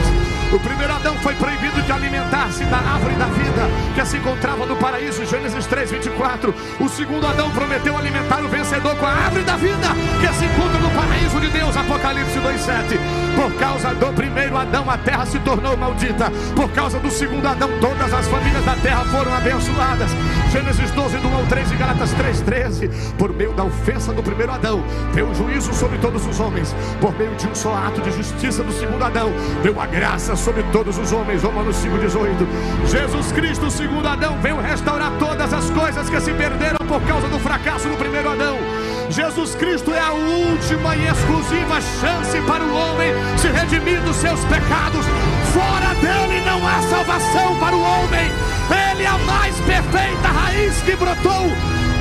O primeiro Adão foi proibido de alimentar-se da árvore da vida que se encontrava no paraíso, Gênesis 3, 24. O segundo Adão prometeu alimentar o vencedor com a árvore da vida que se encontra no paraíso de Deus, Apocalipse 2, 7. Por causa do primeiro Adão, a terra se tornou maldita. Por causa do segundo Adão, todas as famílias da terra foram abençoadas. Gênesis 12, do 1 ao 3 e Galatas 3, 13. Por meio da ofensa do primeiro Adão, veio juízo sobre todos os homens. Por meio de um só ato de justiça do segundo Adão, veio a graça sobre todos os homens. Romanos 5, 18. Jesus Cristo, o segundo Adão, veio restaurar todas as coisas que se perderam por causa do fracasso do primeiro Adão. Jesus Cristo é a última e exclusiva chance para o homem se redimir dos seus pecados. Fora dele não há salvação para o homem. Ele é a mais perfeita raiz que brotou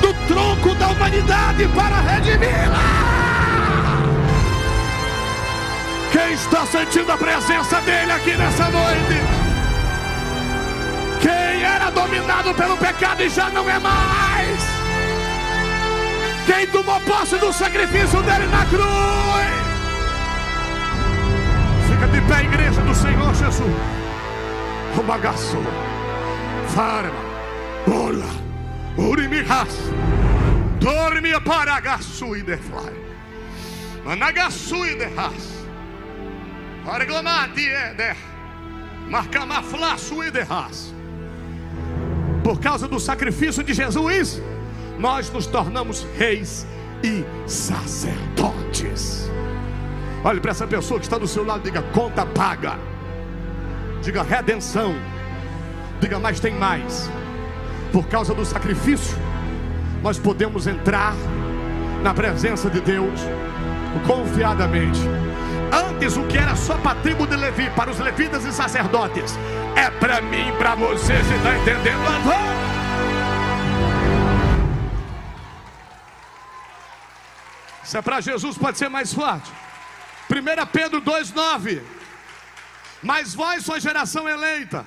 do tronco da humanidade para redimi-la. Quem está sentindo a presença dele aqui nessa noite? Quem era dominado pelo pecado e já não é mais? Quem tomou posse do sacrifício dele na cruz? Fica de pé, igreja do Senhor Jesus. O bagaço. Farma. Ola. Urimihas. Dorme para Gassu e Defly. Managaçu e Derras. Por causa do sacrifício de Jesus, nós nos tornamos reis e sacerdotes. Olhe para essa pessoa que está do seu lado, diga conta paga. Diga redenção. Diga mais tem mais. Por causa do sacrifício, nós podemos entrar na presença de Deus confiadamente. Antes o que era só para a tribo de Levi, para os levitas e sacerdotes, é para mim, para você, você está entendendo? Se é para Jesus, pode ser mais forte. 1 Pedro 2,9. Mas vós sois geração eleita,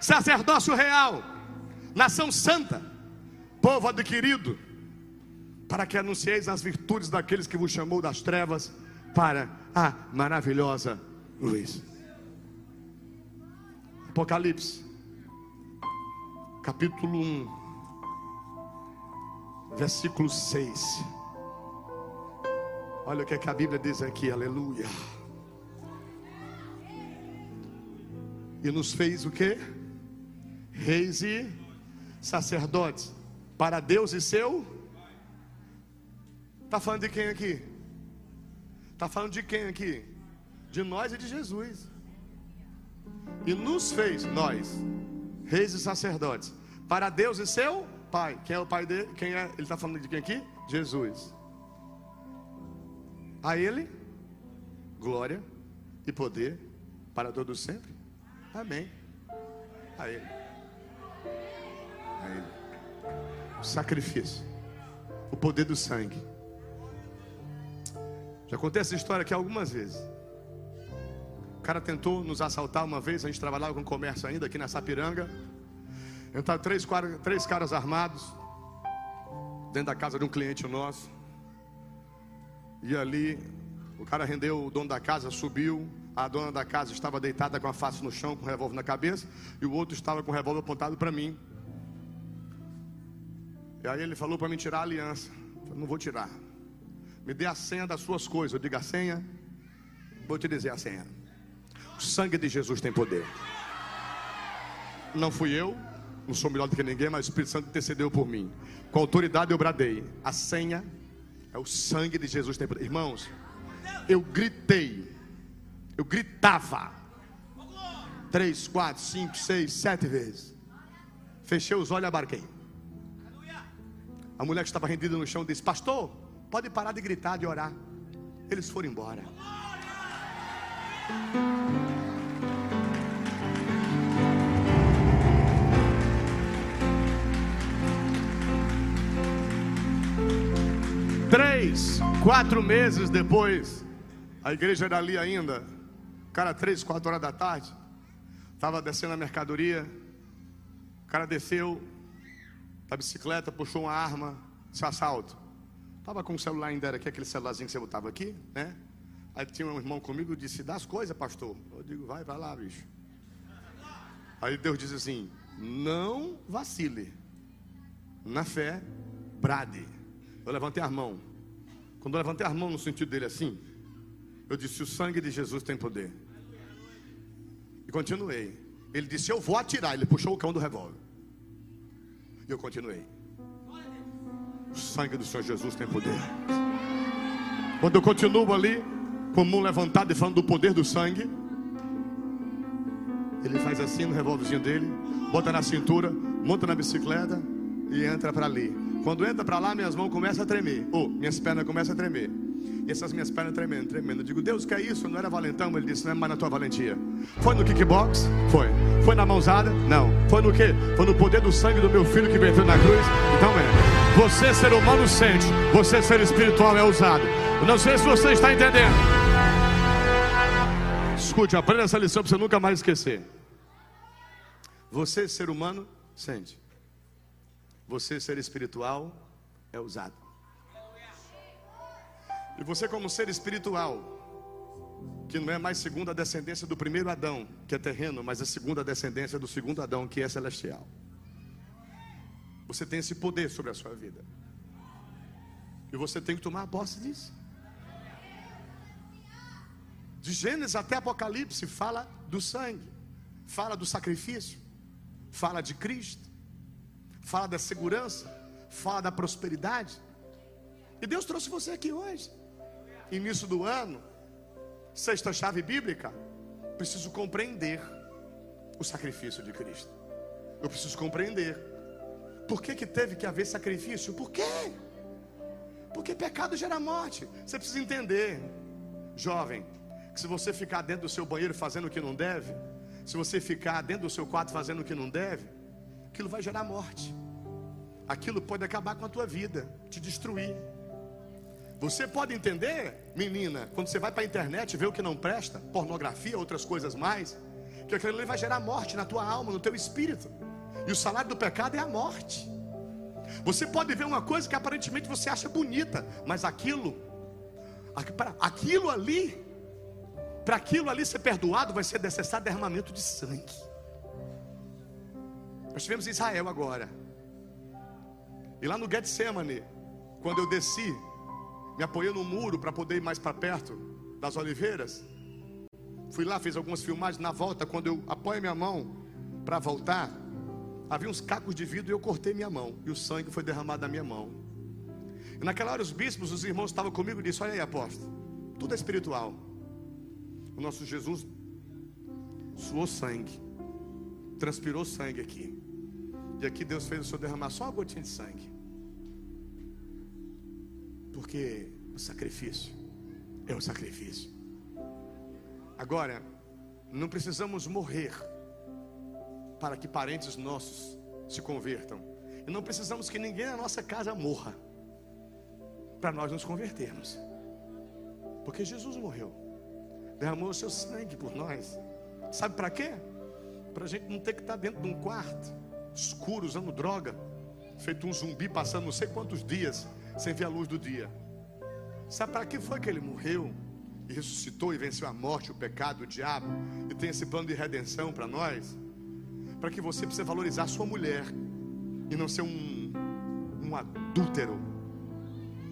sacerdócio real, nação santa, povo adquirido, para que anuncieis as virtudes daqueles que vos chamou das trevas para a maravilhosa luz. Apocalipse, capítulo 1, versículo 6. Olha o que, é que a Bíblia diz aqui, aleluia. E nos fez o que? Reis e sacerdotes para Deus e seu. Está falando de quem aqui? Está falando de quem aqui? De nós e de Jesus. E nos fez, nós, reis e sacerdotes, para Deus e seu Pai. Quem é o Pai dele? Quem é? Ele está falando de quem aqui? Jesus. A Ele, glória e poder para todos sempre. Amém. A Ele. A Ele. O sacrifício. O poder do sangue. Já contei essa história aqui algumas vezes. O cara tentou nos assaltar uma vez, a gente trabalhava com comércio ainda aqui na Sapiranga. Entraram três, três caras armados dentro da casa de um cliente nosso. E ali, o cara rendeu o dono da casa, subiu. A dona da casa estava deitada com a face no chão, com o revólver na cabeça. E o outro estava com o revólver apontado para mim. E aí ele falou para mim tirar a aliança. Eu falei, não vou tirar. Me dê a senha das suas coisas. Eu digo a senha. Vou te dizer a senha. O sangue de Jesus tem poder. Não fui eu, não sou melhor do que ninguém, mas o Espírito Santo intercedeu por mim. Com autoridade eu bradei. A senha é o sangue de Jesus tem poder. Irmãos, eu gritei. Eu gritava. Três, quatro, cinco, seis, sete vezes. Fechei os olhos e abarquei. A mulher que estava rendida no chão disse: Pastor, pode parar de gritar, de orar. Eles foram embora. Três, quatro meses depois, a igreja era ali ainda. Cara, três, quatro horas da tarde, estava descendo a mercadoria. O cara desceu da bicicleta, puxou uma arma, disse assalto. Estava com o celular ainda, era aqui, aquele celularzinho que você botava aqui, né? Aí tinha um irmão comigo disse: Dá as coisas, pastor. Eu digo: Vai, vai lá, bicho. Aí Deus disse assim: Não vacile. Na fé, brade. Eu levantei as mãos. Quando eu levantei as mãos no sentido dele assim, eu disse: O sangue de Jesus tem poder. E continuei. Ele disse: Eu vou atirar. Ele puxou o cão do revólver. E eu continuei. O sangue do Senhor Jesus tem poder. Quando eu continuo ali, com a mão levantada e falando do poder do sangue, ele faz assim no revólverzinho dele, bota na cintura, monta na bicicleta e entra para ali. Quando entra para lá, minhas mãos começam a tremer. Ou oh, minhas pernas começam a tremer. E essas minhas pernas tremendo, tremendo. Eu digo, Deus, que é isso? Não era valentão? Ele disse, não é mais na tua valentia. Foi no kickbox? Foi. Foi na mãozada? Não. Foi no quê? Foi no poder do sangue do meu filho que veio na cruz? Então é. Você, ser humano, sente. Você, ser espiritual, é usado. Eu não sei se você está entendendo. Escute, aprenda essa lição para você nunca mais esquecer. Você, ser humano, sente. Você, ser espiritual, é usado. E você, como ser espiritual, que não é mais segundo a descendência do primeiro Adão, que é terreno, mas a segunda descendência do segundo Adão, que é celestial. Você tem esse poder sobre a sua vida. E você tem que tomar posse disso. De Gênesis até Apocalipse fala do sangue, fala do sacrifício, fala de Cristo, fala da segurança, fala da prosperidade. E Deus trouxe você aqui hoje, início do ano, sexta chave bíblica. Preciso compreender o sacrifício de Cristo. Eu preciso compreender. Por que, que teve que haver sacrifício? Por quê? Porque pecado gera morte. Você precisa entender, jovem, que se você ficar dentro do seu banheiro fazendo o que não deve, se você ficar dentro do seu quarto fazendo o que não deve, aquilo vai gerar morte. Aquilo pode acabar com a tua vida, te destruir. Você pode entender, menina, quando você vai para a internet ver o que não presta, pornografia, outras coisas mais, que aquilo ali vai gerar morte na tua alma, no teu espírito. E o salário do pecado é a morte. Você pode ver uma coisa que aparentemente você acha bonita, mas aquilo, aquilo ali, para aquilo ali ser perdoado, vai ser necessário derramamento de sangue. Nós tivemos em Israel agora. E lá no Getsemane, quando eu desci, me apoiei no muro para poder ir mais para perto das oliveiras. Fui lá, fiz algumas filmagens. Na volta, quando eu apoio minha mão para voltar, havia uns cacos de vidro e eu cortei minha mão. E o sangue foi derramado da minha mão. E naquela hora, os bispos, os irmãos estavam comigo e disseram: Olha aí, apóstolo, tudo é espiritual. O nosso Jesus suou sangue, transpirou sangue aqui. E aqui Deus fez o Senhor derramar só uma gotinha de sangue. Porque o sacrifício é o sacrifício. Agora, não precisamos morrer para que parentes nossos se convertam. E não precisamos que ninguém na nossa casa morra para nós nos convertermos. Porque Jesus morreu, derramou o seu sangue por nós. Sabe para quê? Para a gente não ter que estar dentro de um quarto escuro, usando droga, feito um zumbi, passando não sei quantos dias sem ver a luz do dia. Sabe para que foi que ele morreu? E ressuscitou e venceu a morte, o pecado, o diabo, e tem esse plano de redenção para nós? Para que você precisa valorizar sua mulher e não ser um, um adúltero,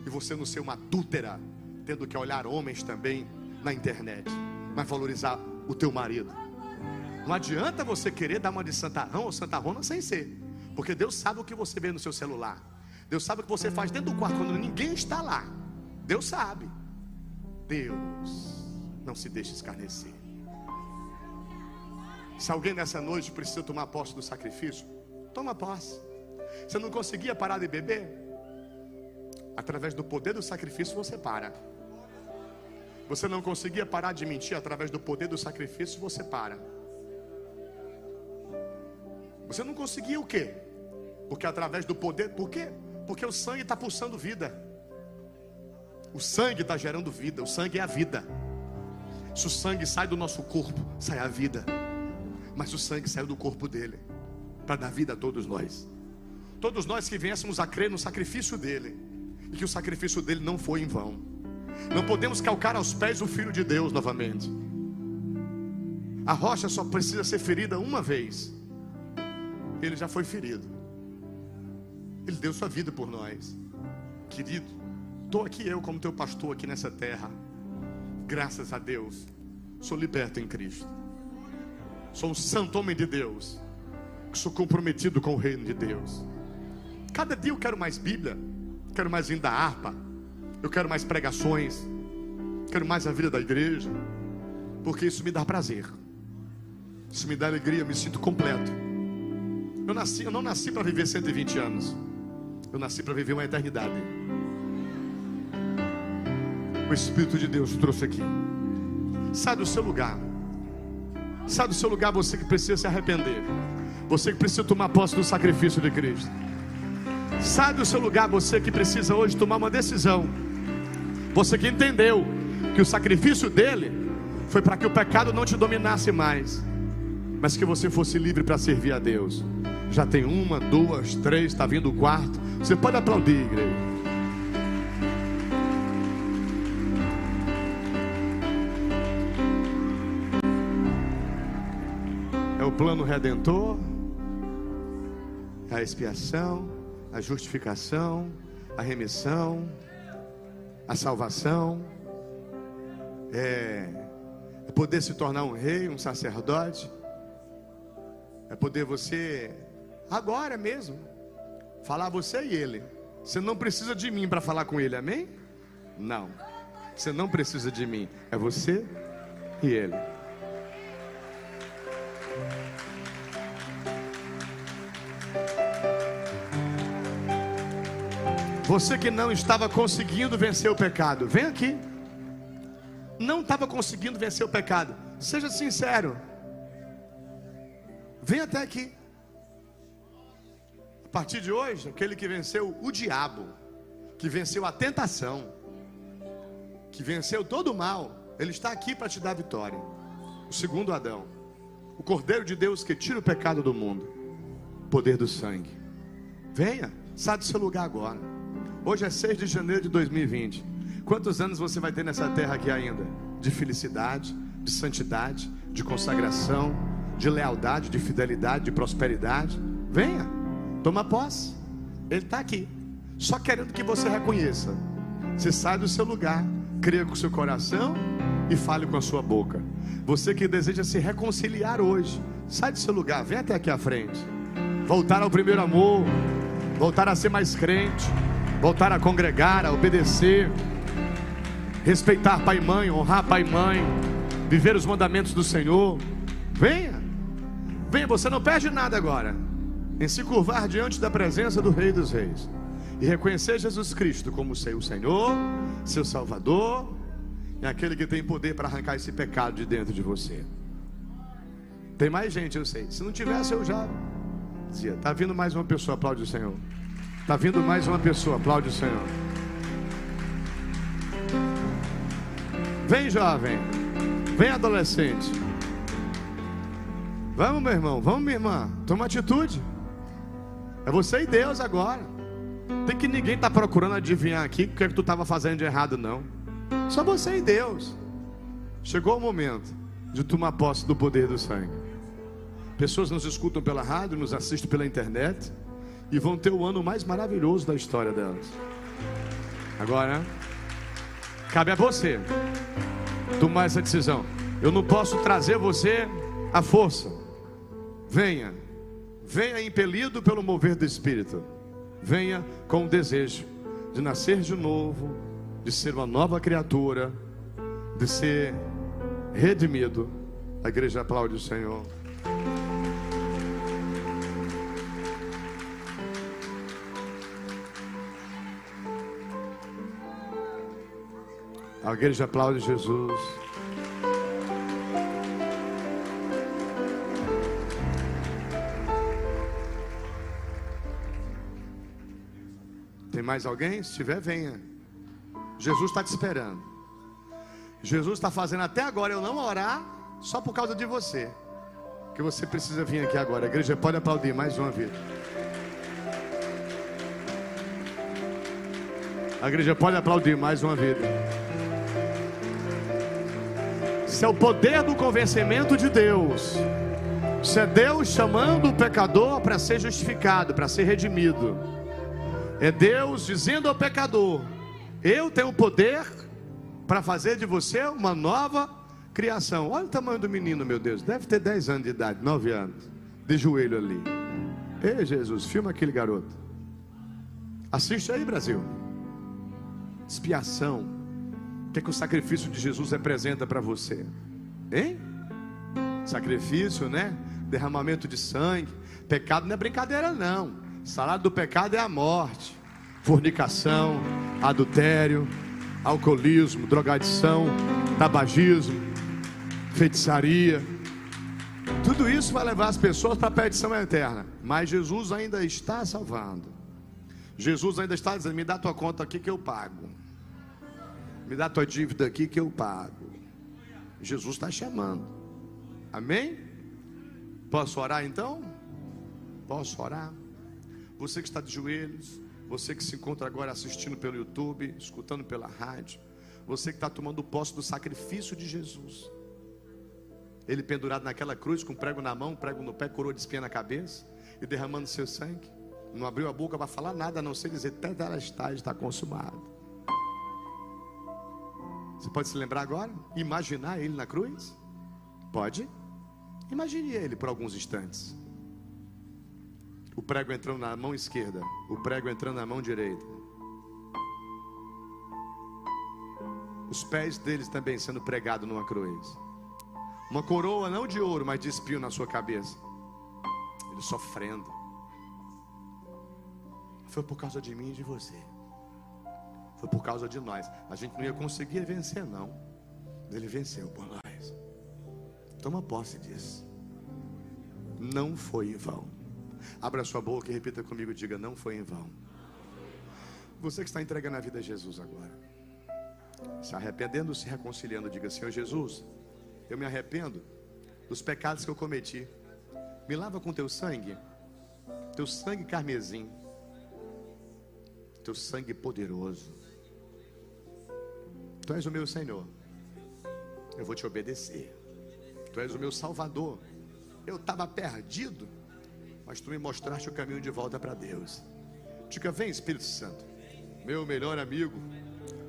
e você não ser uma adúltera, tendo que olhar homens também na internet, mas valorizar o teu marido. Não adianta você querer dar uma de santarrão ou santarrona sem ser. Porque Deus sabe o que você vê no seu celular. Deus sabe o que você faz dentro do quarto quando ninguém está lá. Deus sabe. Deus não se deixa escarnecer. Se alguém nessa noite precisa tomar posse do sacrifício, toma posse. Você não conseguia parar de beber? Através do poder do sacrifício você para. Você não conseguia parar de mentir através do poder do sacrifício você para. Você não conseguia o quê? Porque através do poder, por quê? Porque o sangue está pulsando vida. O sangue está gerando vida, o sangue é a vida. Se o sangue sai do nosso corpo, sai a vida. Mas o sangue saiu do corpo dele para dar vida a todos nós. Todos nós que viéssemos a crer no sacrifício dele e que o sacrifício dele não foi em vão. Não podemos calcar aos pés o filho de Deus novamente. A rocha só precisa ser ferida uma vez ele já foi ferido. Ele deu sua vida por nós. Querido, estou aqui eu como teu pastor aqui nessa terra. Graças a Deus, sou liberto em Cristo. Sou um santo homem de Deus. Sou comprometido com o reino de Deus. Cada dia eu quero mais Bíblia. Quero mais vinda da harpa. Eu quero mais pregações. Quero mais a vida da igreja. Porque isso me dá prazer. Isso me dá alegria, eu me sinto completo. Eu, nasci, eu não nasci para viver 120 anos. Eu nasci para viver uma eternidade. O Espírito de Deus trouxe aqui. Sai do seu lugar. Sai do seu lugar você que precisa se arrepender. Você que precisa tomar posse do sacrifício de Cristo. Sai do seu lugar você que precisa hoje tomar uma decisão. Você que entendeu que o sacrifício dele foi para que o pecado não te dominasse mais, mas que você fosse livre para servir a Deus. Já tem uma, duas, três, está vindo o quarto. Você pode aplaudir, igreja. É o plano redentor, a expiação, a justificação, a remissão, a salvação. É, É poder se tornar um rei, um sacerdote. É poder você, agora mesmo, falar você e ele. Você não precisa de mim para falar com ele, amém? Não. Você não precisa de mim. É você e ele. Você que não estava conseguindo vencer o pecado, vem aqui. Não estava conseguindo vencer o pecado. Seja sincero. Vem até aqui. Partir de hoje, aquele que venceu o diabo, que venceu a tentação, que venceu todo o mal, ele está aqui para te dar vitória. O segundo Adão, o Cordeiro de Deus que tira o pecado do mundo, poder do sangue. Venha, sai do seu lugar agora. Hoje é 6 de janeiro de 2020. Quantos anos você vai ter nessa terra aqui ainda? De felicidade, de santidade, de consagração, de lealdade, de fidelidade, de prosperidade. Venha, toma posse. Ele está aqui, só querendo que você reconheça. Você sai do seu lugar, creia com o seu coração e fale com a sua boca. Você que deseja se reconciliar hoje, sai do seu lugar, vem até aqui à frente. Voltar ao primeiro amor, voltar a ser mais crente voltar a congregar, a obedecer, respeitar pai e mãe, honrar pai e mãe, viver os mandamentos do Senhor. Venha, venha, você não perde nada agora em se curvar diante da presença do Rei dos Reis e reconhecer Jesus Cristo como seu Senhor, seu Salvador e aquele que tem poder para arrancar esse pecado de dentro de você. Tem mais gente, eu sei. Se não tivesse, eu já dizia: está vindo mais uma pessoa, aplaude o Senhor. Está vindo mais uma pessoa, aplaude o Senhor. Vem, jovem. Vem, adolescente. Vamos, meu irmão. Vamos, minha irmã. Toma atitude. É você e Deus agora. Tem que ninguém tá procurando adivinhar aqui o que, é que tu estava fazendo de errado, não. Só você e Deus. Chegou o momento de tomar posse do poder do sangue. Pessoas nos escutam pela rádio, nos assistem pela internet e vão ter o ano mais maravilhoso da história delas. Agora, cabe a você tomar essa decisão. Eu não posso trazer você à força. Venha, venha impelido pelo mover do Espírito. Venha com o desejo de nascer de novo, de ser uma nova criatura, de ser redimido. A igreja aplaude o Senhor. A igreja aplaude Jesus. Tem mais alguém? Se tiver, venha. Jesus está te esperando. Jesus está fazendo até agora eu não orar só por causa de você. Que você precisa vir aqui agora. A igreja pode aplaudir mais uma vez. A igreja pode aplaudir mais uma vez. Isso é o poder do convencimento de Deus. Isso é Deus chamando o pecador para ser justificado, para ser redimido. É Deus dizendo ao pecador: Eu tenho o poder para fazer de você uma nova criação. Olha o tamanho do menino, meu Deus. Deve ter 10 anos de idade, 9 anos. De joelho ali. Ei, Jesus, filma aquele garoto. Assiste aí, Brasil. Expiação que, é que o sacrifício de Jesus representa para você? Hein? Sacrifício, né? Derramamento de sangue. Pecado não é brincadeira, não. Salário do pecado é a morte, fornicação, adultério, alcoolismo, drogadição, tabagismo, feitiçaria. Tudo isso vai levar as pessoas para a perdição eterna. Mas Jesus ainda está salvando. Jesus ainda está dizendo: me dá tua conta aqui que eu pago. Me dá tua dívida aqui que eu pago. Jesus está chamando. Amém? Posso orar então? Posso orar? Você que está de joelhos, você que se encontra agora assistindo pelo YouTube, escutando pela rádio, você que está tomando posse do sacrifício de Jesus. Ele pendurado naquela cruz, com prego na mão, prego no pé, coroa de espinha na cabeça, e derramando seu sangue. Não abriu a boca para falar nada, a não ser dizer: Tetelestai está consumado. Você Pode se lembrar agora? Imaginar ele na cruz? Pode? Imagine ele por alguns instantes. O prego entrando na mão esquerda, o prego entrando na mão direita. Os pés deles também sendo pregados numa cruz. Uma coroa não de ouro, mas de espinho na sua cabeça. Ele sofrendo. Foi por causa de mim e de você. Foi por causa de nós. A gente não ia conseguir vencer, não. Ele venceu por nós. Toma posse disso. Não foi vão. Abra sua boca e repita comigo, diga: Não foi em vão. Você que está entregando a vida a Jesus agora, se arrependendo, se reconciliando, diga: Senhor Jesus, eu me arrependo dos pecados que eu cometi. Me lava com teu sangue, teu sangue carmesim, teu sangue poderoso. Tu és o meu Senhor, eu vou te obedecer. Tu és o meu Salvador. Eu estava perdido, mas tu me mostraste o caminho de volta para Deus. Diga, vem Espírito Santo, meu melhor amigo,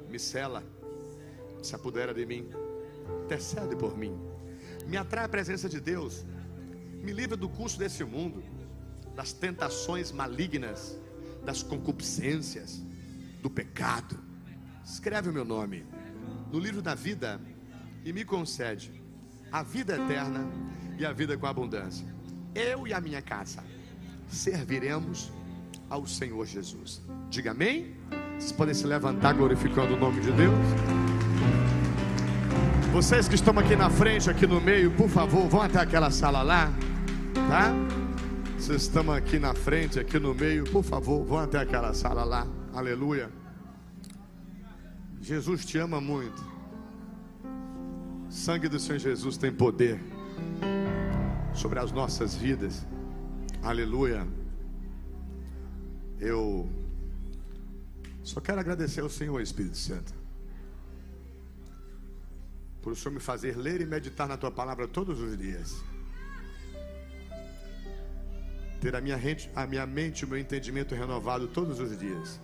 me cela, se apodera de mim, intercede por mim, me atrai a presença de Deus, me livra do curso desse mundo, das tentações malignas, das concupiscências, do pecado. Escreve o meu nome no livro da vida e me concede a vida eterna e a vida com abundância. Eu e a minha casa serviremos ao Senhor Jesus. Diga amém. Vocês podem se levantar glorificando o nome de Deus. Vocês que estão aqui na frente, aqui no meio, por favor, vão até aquela sala lá, tá? Vocês estão aqui na frente, aqui no meio, por favor, vão até aquela sala lá. Aleluia. Jesus te ama muito. O sangue do Senhor Jesus tem poder sobre as nossas vidas. Aleluia. Eu só quero agradecer ao Senhor Espírito Santo. Por o Senhor me fazer ler e meditar na tua palavra todos os dias. Ter a minha, mente, a minha mente e o meu entendimento renovado todos os dias.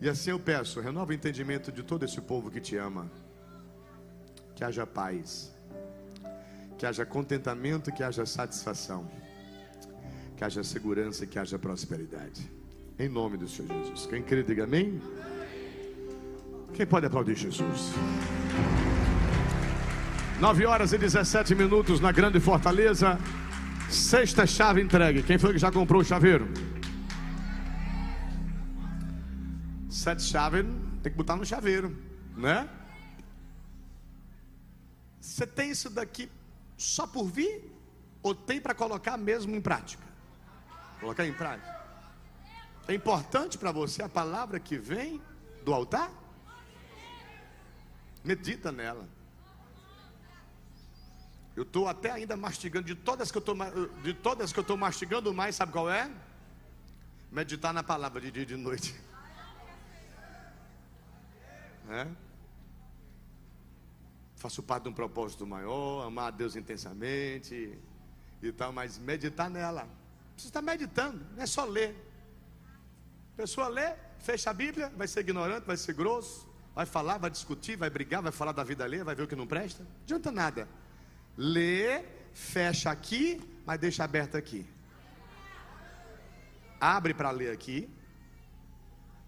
E assim eu peço, renova o entendimento de todo esse povo que te ama. Que haja paz que haja contentamento, que haja satisfação, que haja segurança que haja prosperidade. Em nome do Senhor Jesus. Quem crê, diga amém. Quem pode aplaudir Jesus? 9 horas e 17 minutos na Grande Fortaleza. Sexta chave entregue. Quem foi que já comprou o chaveiro? Sete chaves tem que botar no chaveiro, né? Você tem isso daqui só por vir? Ou tem para colocar mesmo em prática? Colocar em prática. É importante para você a palavra que vem do altar? Medita nela. Eu estou até ainda mastigando de todas que eu estou mastigando mais, sabe qual é? Meditar na palavra de dia e de noite. <laughs> É? Faço parte de um propósito maior, amar a Deus intensamente e tal, mas meditar nela. Você está meditando, não é só ler. A pessoa lê, fecha a Bíblia, vai ser ignorante, vai ser grosso, vai falar, vai discutir, vai brigar, vai falar da vida alheia, vai ver o que não presta. Não adianta nada. Lê, fecha aqui, mas deixa aberto aqui. Abre para ler aqui,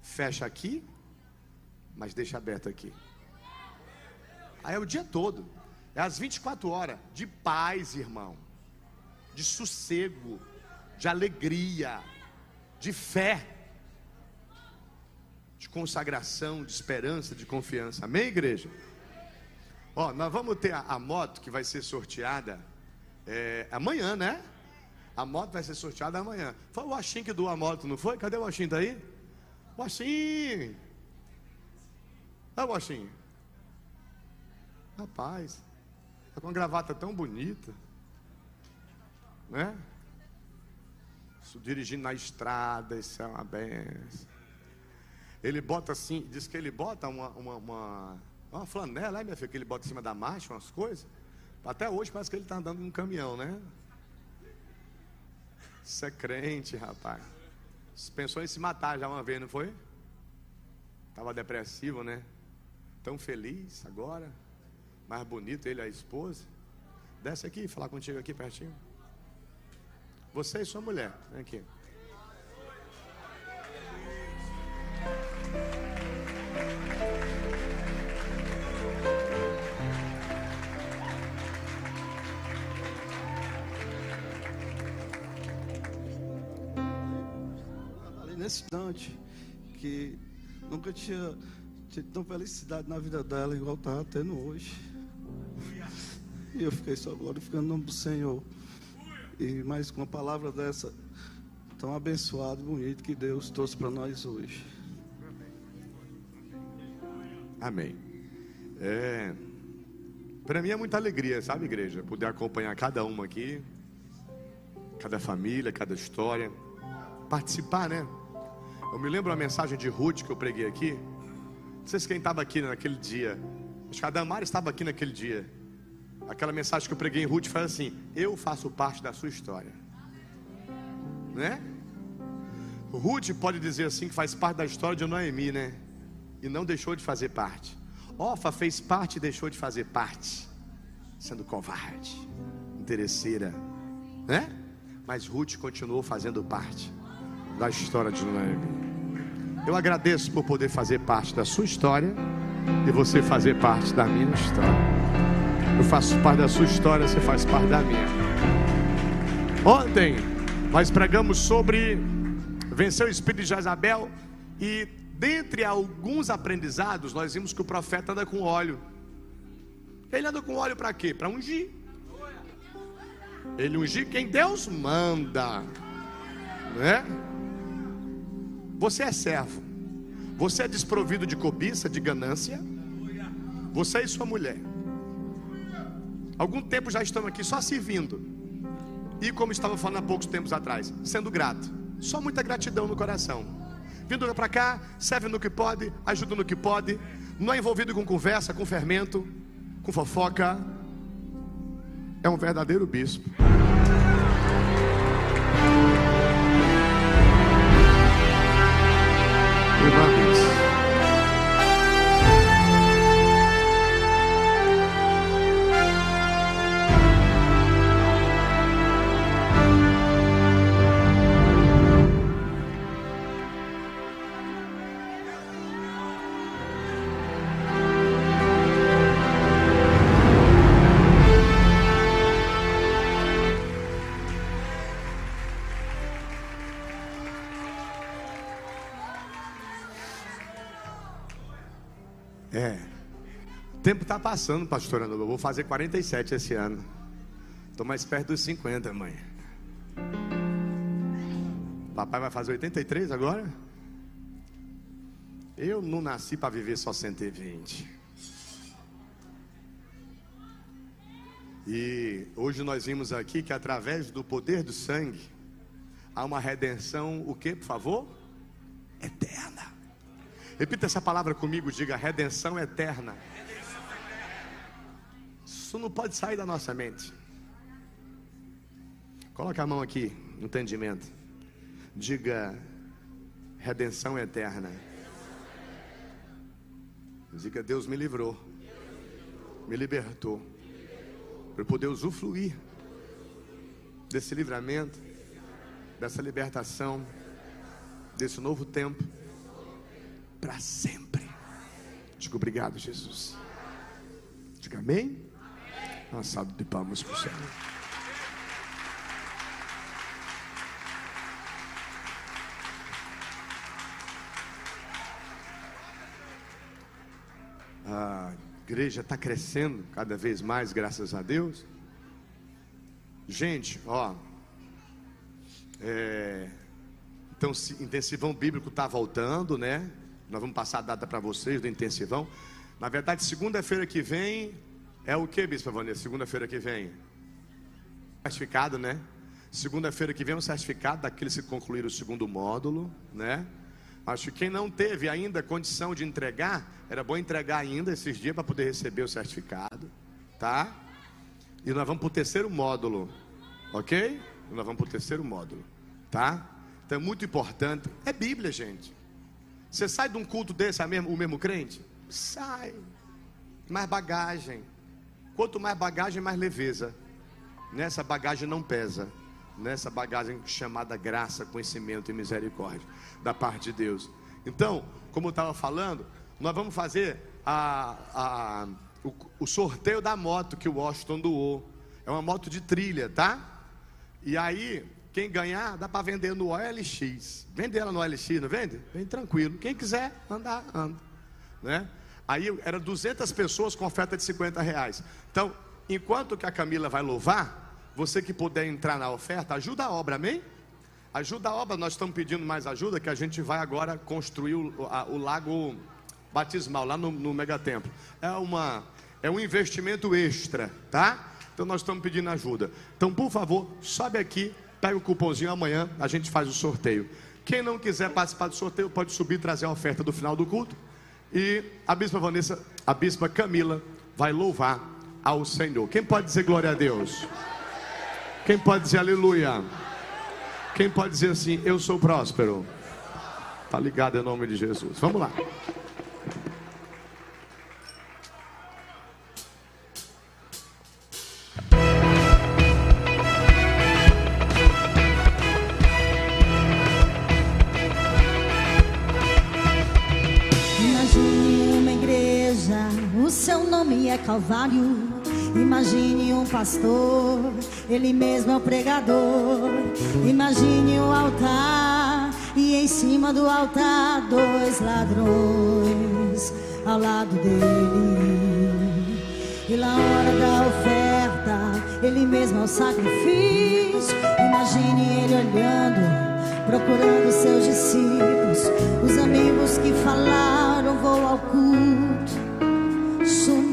fecha aqui, mas deixa aberto aqui. Aí é o dia todo. É as 24 horas de paz, irmão. De sossego, de alegria, de fé, de consagração, de esperança, de confiança. Amém, igreja? Ó, nós vamos ter a, a moto que vai ser sorteada é, amanhã, né? A moto vai ser sorteada amanhã. Foi o Achim que doou a moto, não foi? Cadê o Achim daí? O Achim! É o Achim. Rapaz, está com uma gravata tão bonita, né? Dirigindo na estrada, isso é uma benção. Ele bota assim, diz que ele bota uma, uma, uma, uma flanela, né, minha filha, que ele bota em cima da marcha, umas coisas. Até hoje parece que ele está andando num caminhão, né? Isso é crente, rapaz. Pensou em se matar já uma vez, não foi? Estava depressivo, né? Tão feliz agora. Mais bonito ele a esposa. Desce aqui, falar contigo aqui pertinho. Você e sua mulher. Vem aqui. nesse instante que nunca tinha tido tão felicidade na vida dela igual estava tendo hoje. E eu fiquei só glorificando o nome do Senhor. E mais com uma palavra dessa tão abençoada e bonita que Deus trouxe para nós hoje. Amém. É, para mim é muita alegria, sabe, igreja? Poder acompanhar cada uma aqui, cada família, cada história, participar, né? Eu me lembro a mensagem de Ruth que eu preguei aqui. Não sei se quem estava aqui naquele dia. Acho que a Damara estava aqui naquele dia. Aquela mensagem que eu preguei em Ruth foi assim: Eu faço parte da sua história. Né? Ruth pode dizer assim que faz parte da história de Noemi, né? E não deixou de fazer parte. Ofa fez parte e deixou de fazer parte, sendo covarde, interesseira, né? Mas Ruth continuou fazendo parte da história de Noemi. Eu agradeço por poder fazer parte da sua história e você fazer parte da minha história. Eu faço parte da sua história, você faz parte da minha. Ontem nós pregamos sobre vencer o espírito de Jezabel e dentre alguns aprendizados nós vimos que o profeta anda com óleo. Ele anda com óleo para quê? Para ungir. Ele ungir quem Deus manda, né? Você é servo. Você é desprovido de cobiça, de ganância. Você e sua mulher. Algum tempo já estamos aqui só servindo. E como estava falando há poucos tempos atrás, sendo grato. Só muita gratidão no coração. Vindo para cá, serve no que pode, ajuda no que pode. Não é envolvido com conversa, com fermento, com fofoca. É um verdadeiro bispo. Tempo está passando, pastor Eu vou fazer 47 esse ano. Estou mais perto dos 50, mãe. Papai vai fazer 83 agora? Eu não nasci para viver só 120. E hoje nós vimos aqui que através do poder do sangue há uma redenção, o que, por favor? Eterna. Repita essa palavra comigo, diga redenção eterna. Isso não pode sair da nossa mente. Coloca a mão aqui, entendimento. Diga redenção eterna. Diga Deus me livrou, me libertou, para poder usufruir desse livramento, dessa libertação, desse novo tempo, para sempre. Diga obrigado, Jesus. Diga amém. Uma salva de palmas para o Senhor. A igreja está crescendo cada vez mais, graças a Deus. Gente, ó, é, então, intensivão bíblico está voltando, né? Nós vamos passar a data para vocês do intensivão. Na verdade, segunda-feira que vem é o que, Bispo Vanessa? Segunda-feira que vem? Certificado, né? Segunda-feira que vem é um certificado daqueles que concluíram o segundo módulo, né? Acho que quem não teve ainda condição de entregar, era bom entregar ainda esses dias para poder receber o certificado, tá? E nós vamos para o terceiro módulo, ok? Nós vamos para o terceiro módulo, tá? Então é muito importante. É Bíblia, gente. Você sai de um culto desse, é mesmo, o mesmo crente? sai. Mais bagagem. Quanto mais bagagem, mais leveza. Nessa bagagem não pesa. Nessa bagagem chamada graça, conhecimento e misericórdia da parte de Deus. Então, como eu estava falando, nós vamos fazer a, a, o, o sorteio da moto que o Washington doou. É uma moto de trilha, tá? E aí, quem ganhar, dá para vender no OLX. Vende ela no OLX, não vende? Vem tranquilo. Quem quiser andar, anda. Né? Aí era 200 pessoas com oferta de 50 reais. Então, enquanto que a Camila vai louvar, você que puder entrar na oferta, ajuda a obra, amém? Ajuda a obra, nós estamos pedindo mais ajuda, que a gente vai agora construir o, a, o lago batismal lá no, no megatemplo. É, uma, é um investimento extra, tá? Então nós estamos pedindo ajuda. Então, por favor, sobe aqui, pega o cupomzinho amanhã, a gente faz o sorteio. Quem não quiser participar do sorteio, pode subir e trazer a oferta do final do culto. E a bispa Vanessa, a bispa Camila, vai louvar ao Senhor. Quem pode dizer glória a Deus? Quem pode dizer aleluia? Quem pode dizer assim, eu sou próspero? Tá ligado em nome de Jesus. Vamos lá. É Calvário. Imagine um pastor, ele mesmo é o pregador. Imagine um altar, e em cima do altar, dois ladrões ao lado dele. E na hora da oferta, ele mesmo é o sacrifício. Imagine ele olhando, procurando seus discípulos, os amigos que falaram: Vou ao culto sumiram,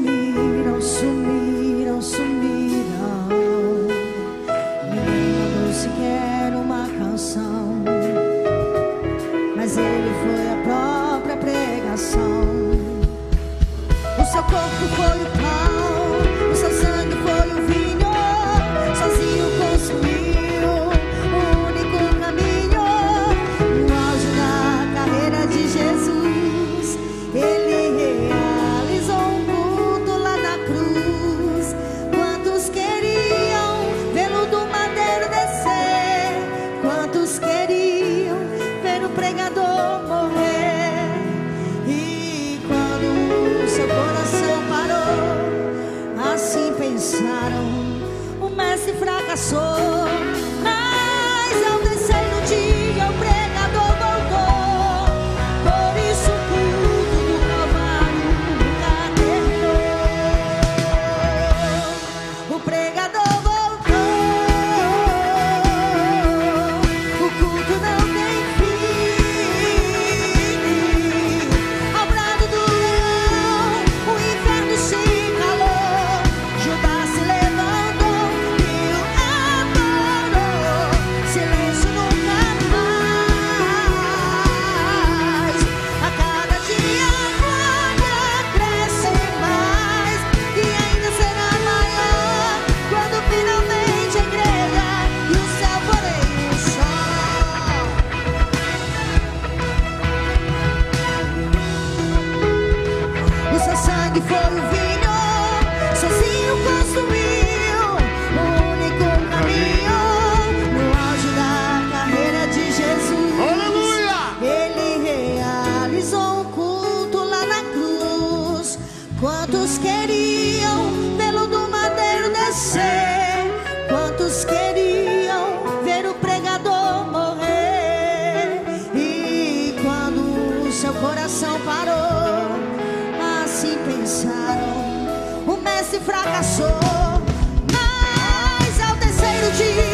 terceiro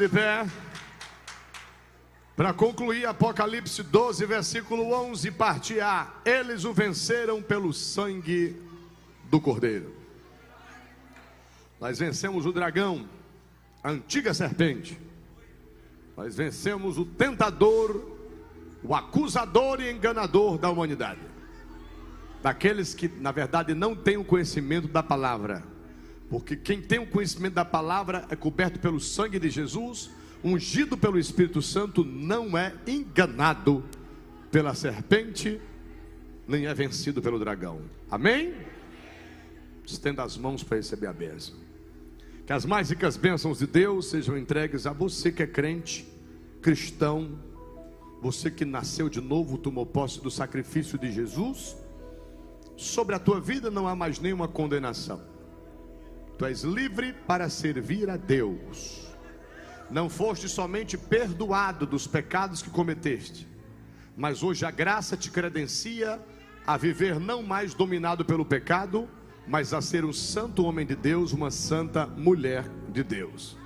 de pé. Para concluir, Apocalipse 12, versículo 11, parte A. Eles o venceram pelo sangue do Cordeiro. Nós vencemos o dragão, a antiga serpente. Nós vencemos o tentador, o acusador e enganador da humanidade. Daqueles que, na verdade, não têm o conhecimento da palavra. Porque quem tem o conhecimento da palavra é coberto pelo sangue de Jesus ungido pelo Espírito Santo, não é enganado pela serpente, nem é vencido pelo dragão. Amém? Estenda as mãos para receber a bênção. Que as mais ricas bênçãos de Deus sejam entregues a você que é crente, cristão, você que nasceu de novo, tomou posse do sacrifício de Jesus. Sobre a tua vida não há mais nenhuma condenação. Tu és livre para servir a Deus não foste somente perdoado dos pecados que cometeste, mas hoje a graça te credencia a viver não mais dominado pelo pecado, mas a ser um santo homem de Deus, uma santa mulher de Deus.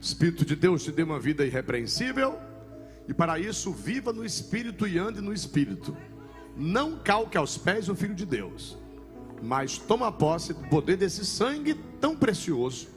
Espírito de Deus te dê uma vida irrepreensível, e para isso viva no Espírito e ande no Espírito. Não calque aos pés o Filho de Deus, mas toma posse do poder desse sangue tão precioso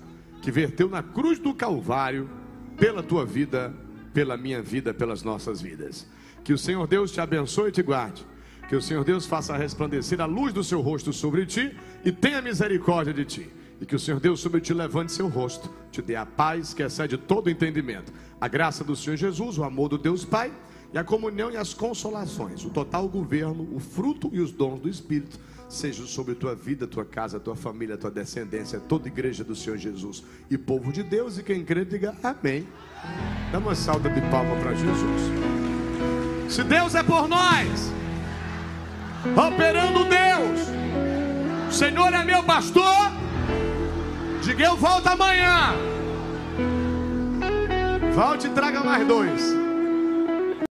que verteu na cruz do Calvário pela tua vida, pela minha vida, pelas nossas vidas. Que o Senhor Deus te abençoe e te guarde. Que o Senhor Deus faça resplandecer a luz do seu rosto sobre ti e tenha misericórdia de ti. E que o Senhor Deus sobre ti levante seu rosto, te dê a paz que excede todo entendimento. A graça do Senhor Jesus, o amor do Deus Pai e a comunhão e as consolações, o total governo, o fruto e os dons do Espírito seja sobre tua vida, tua casa, tua família, tua descendência, toda igreja do Senhor Jesus e povo de Deus. E quem crê, diga amém. Dá uma salva de palma para Jesus. Se Deus é por nós, operando Deus, o Senhor é meu pastor. Diga eu volto amanhã. Volte e traga mais dois.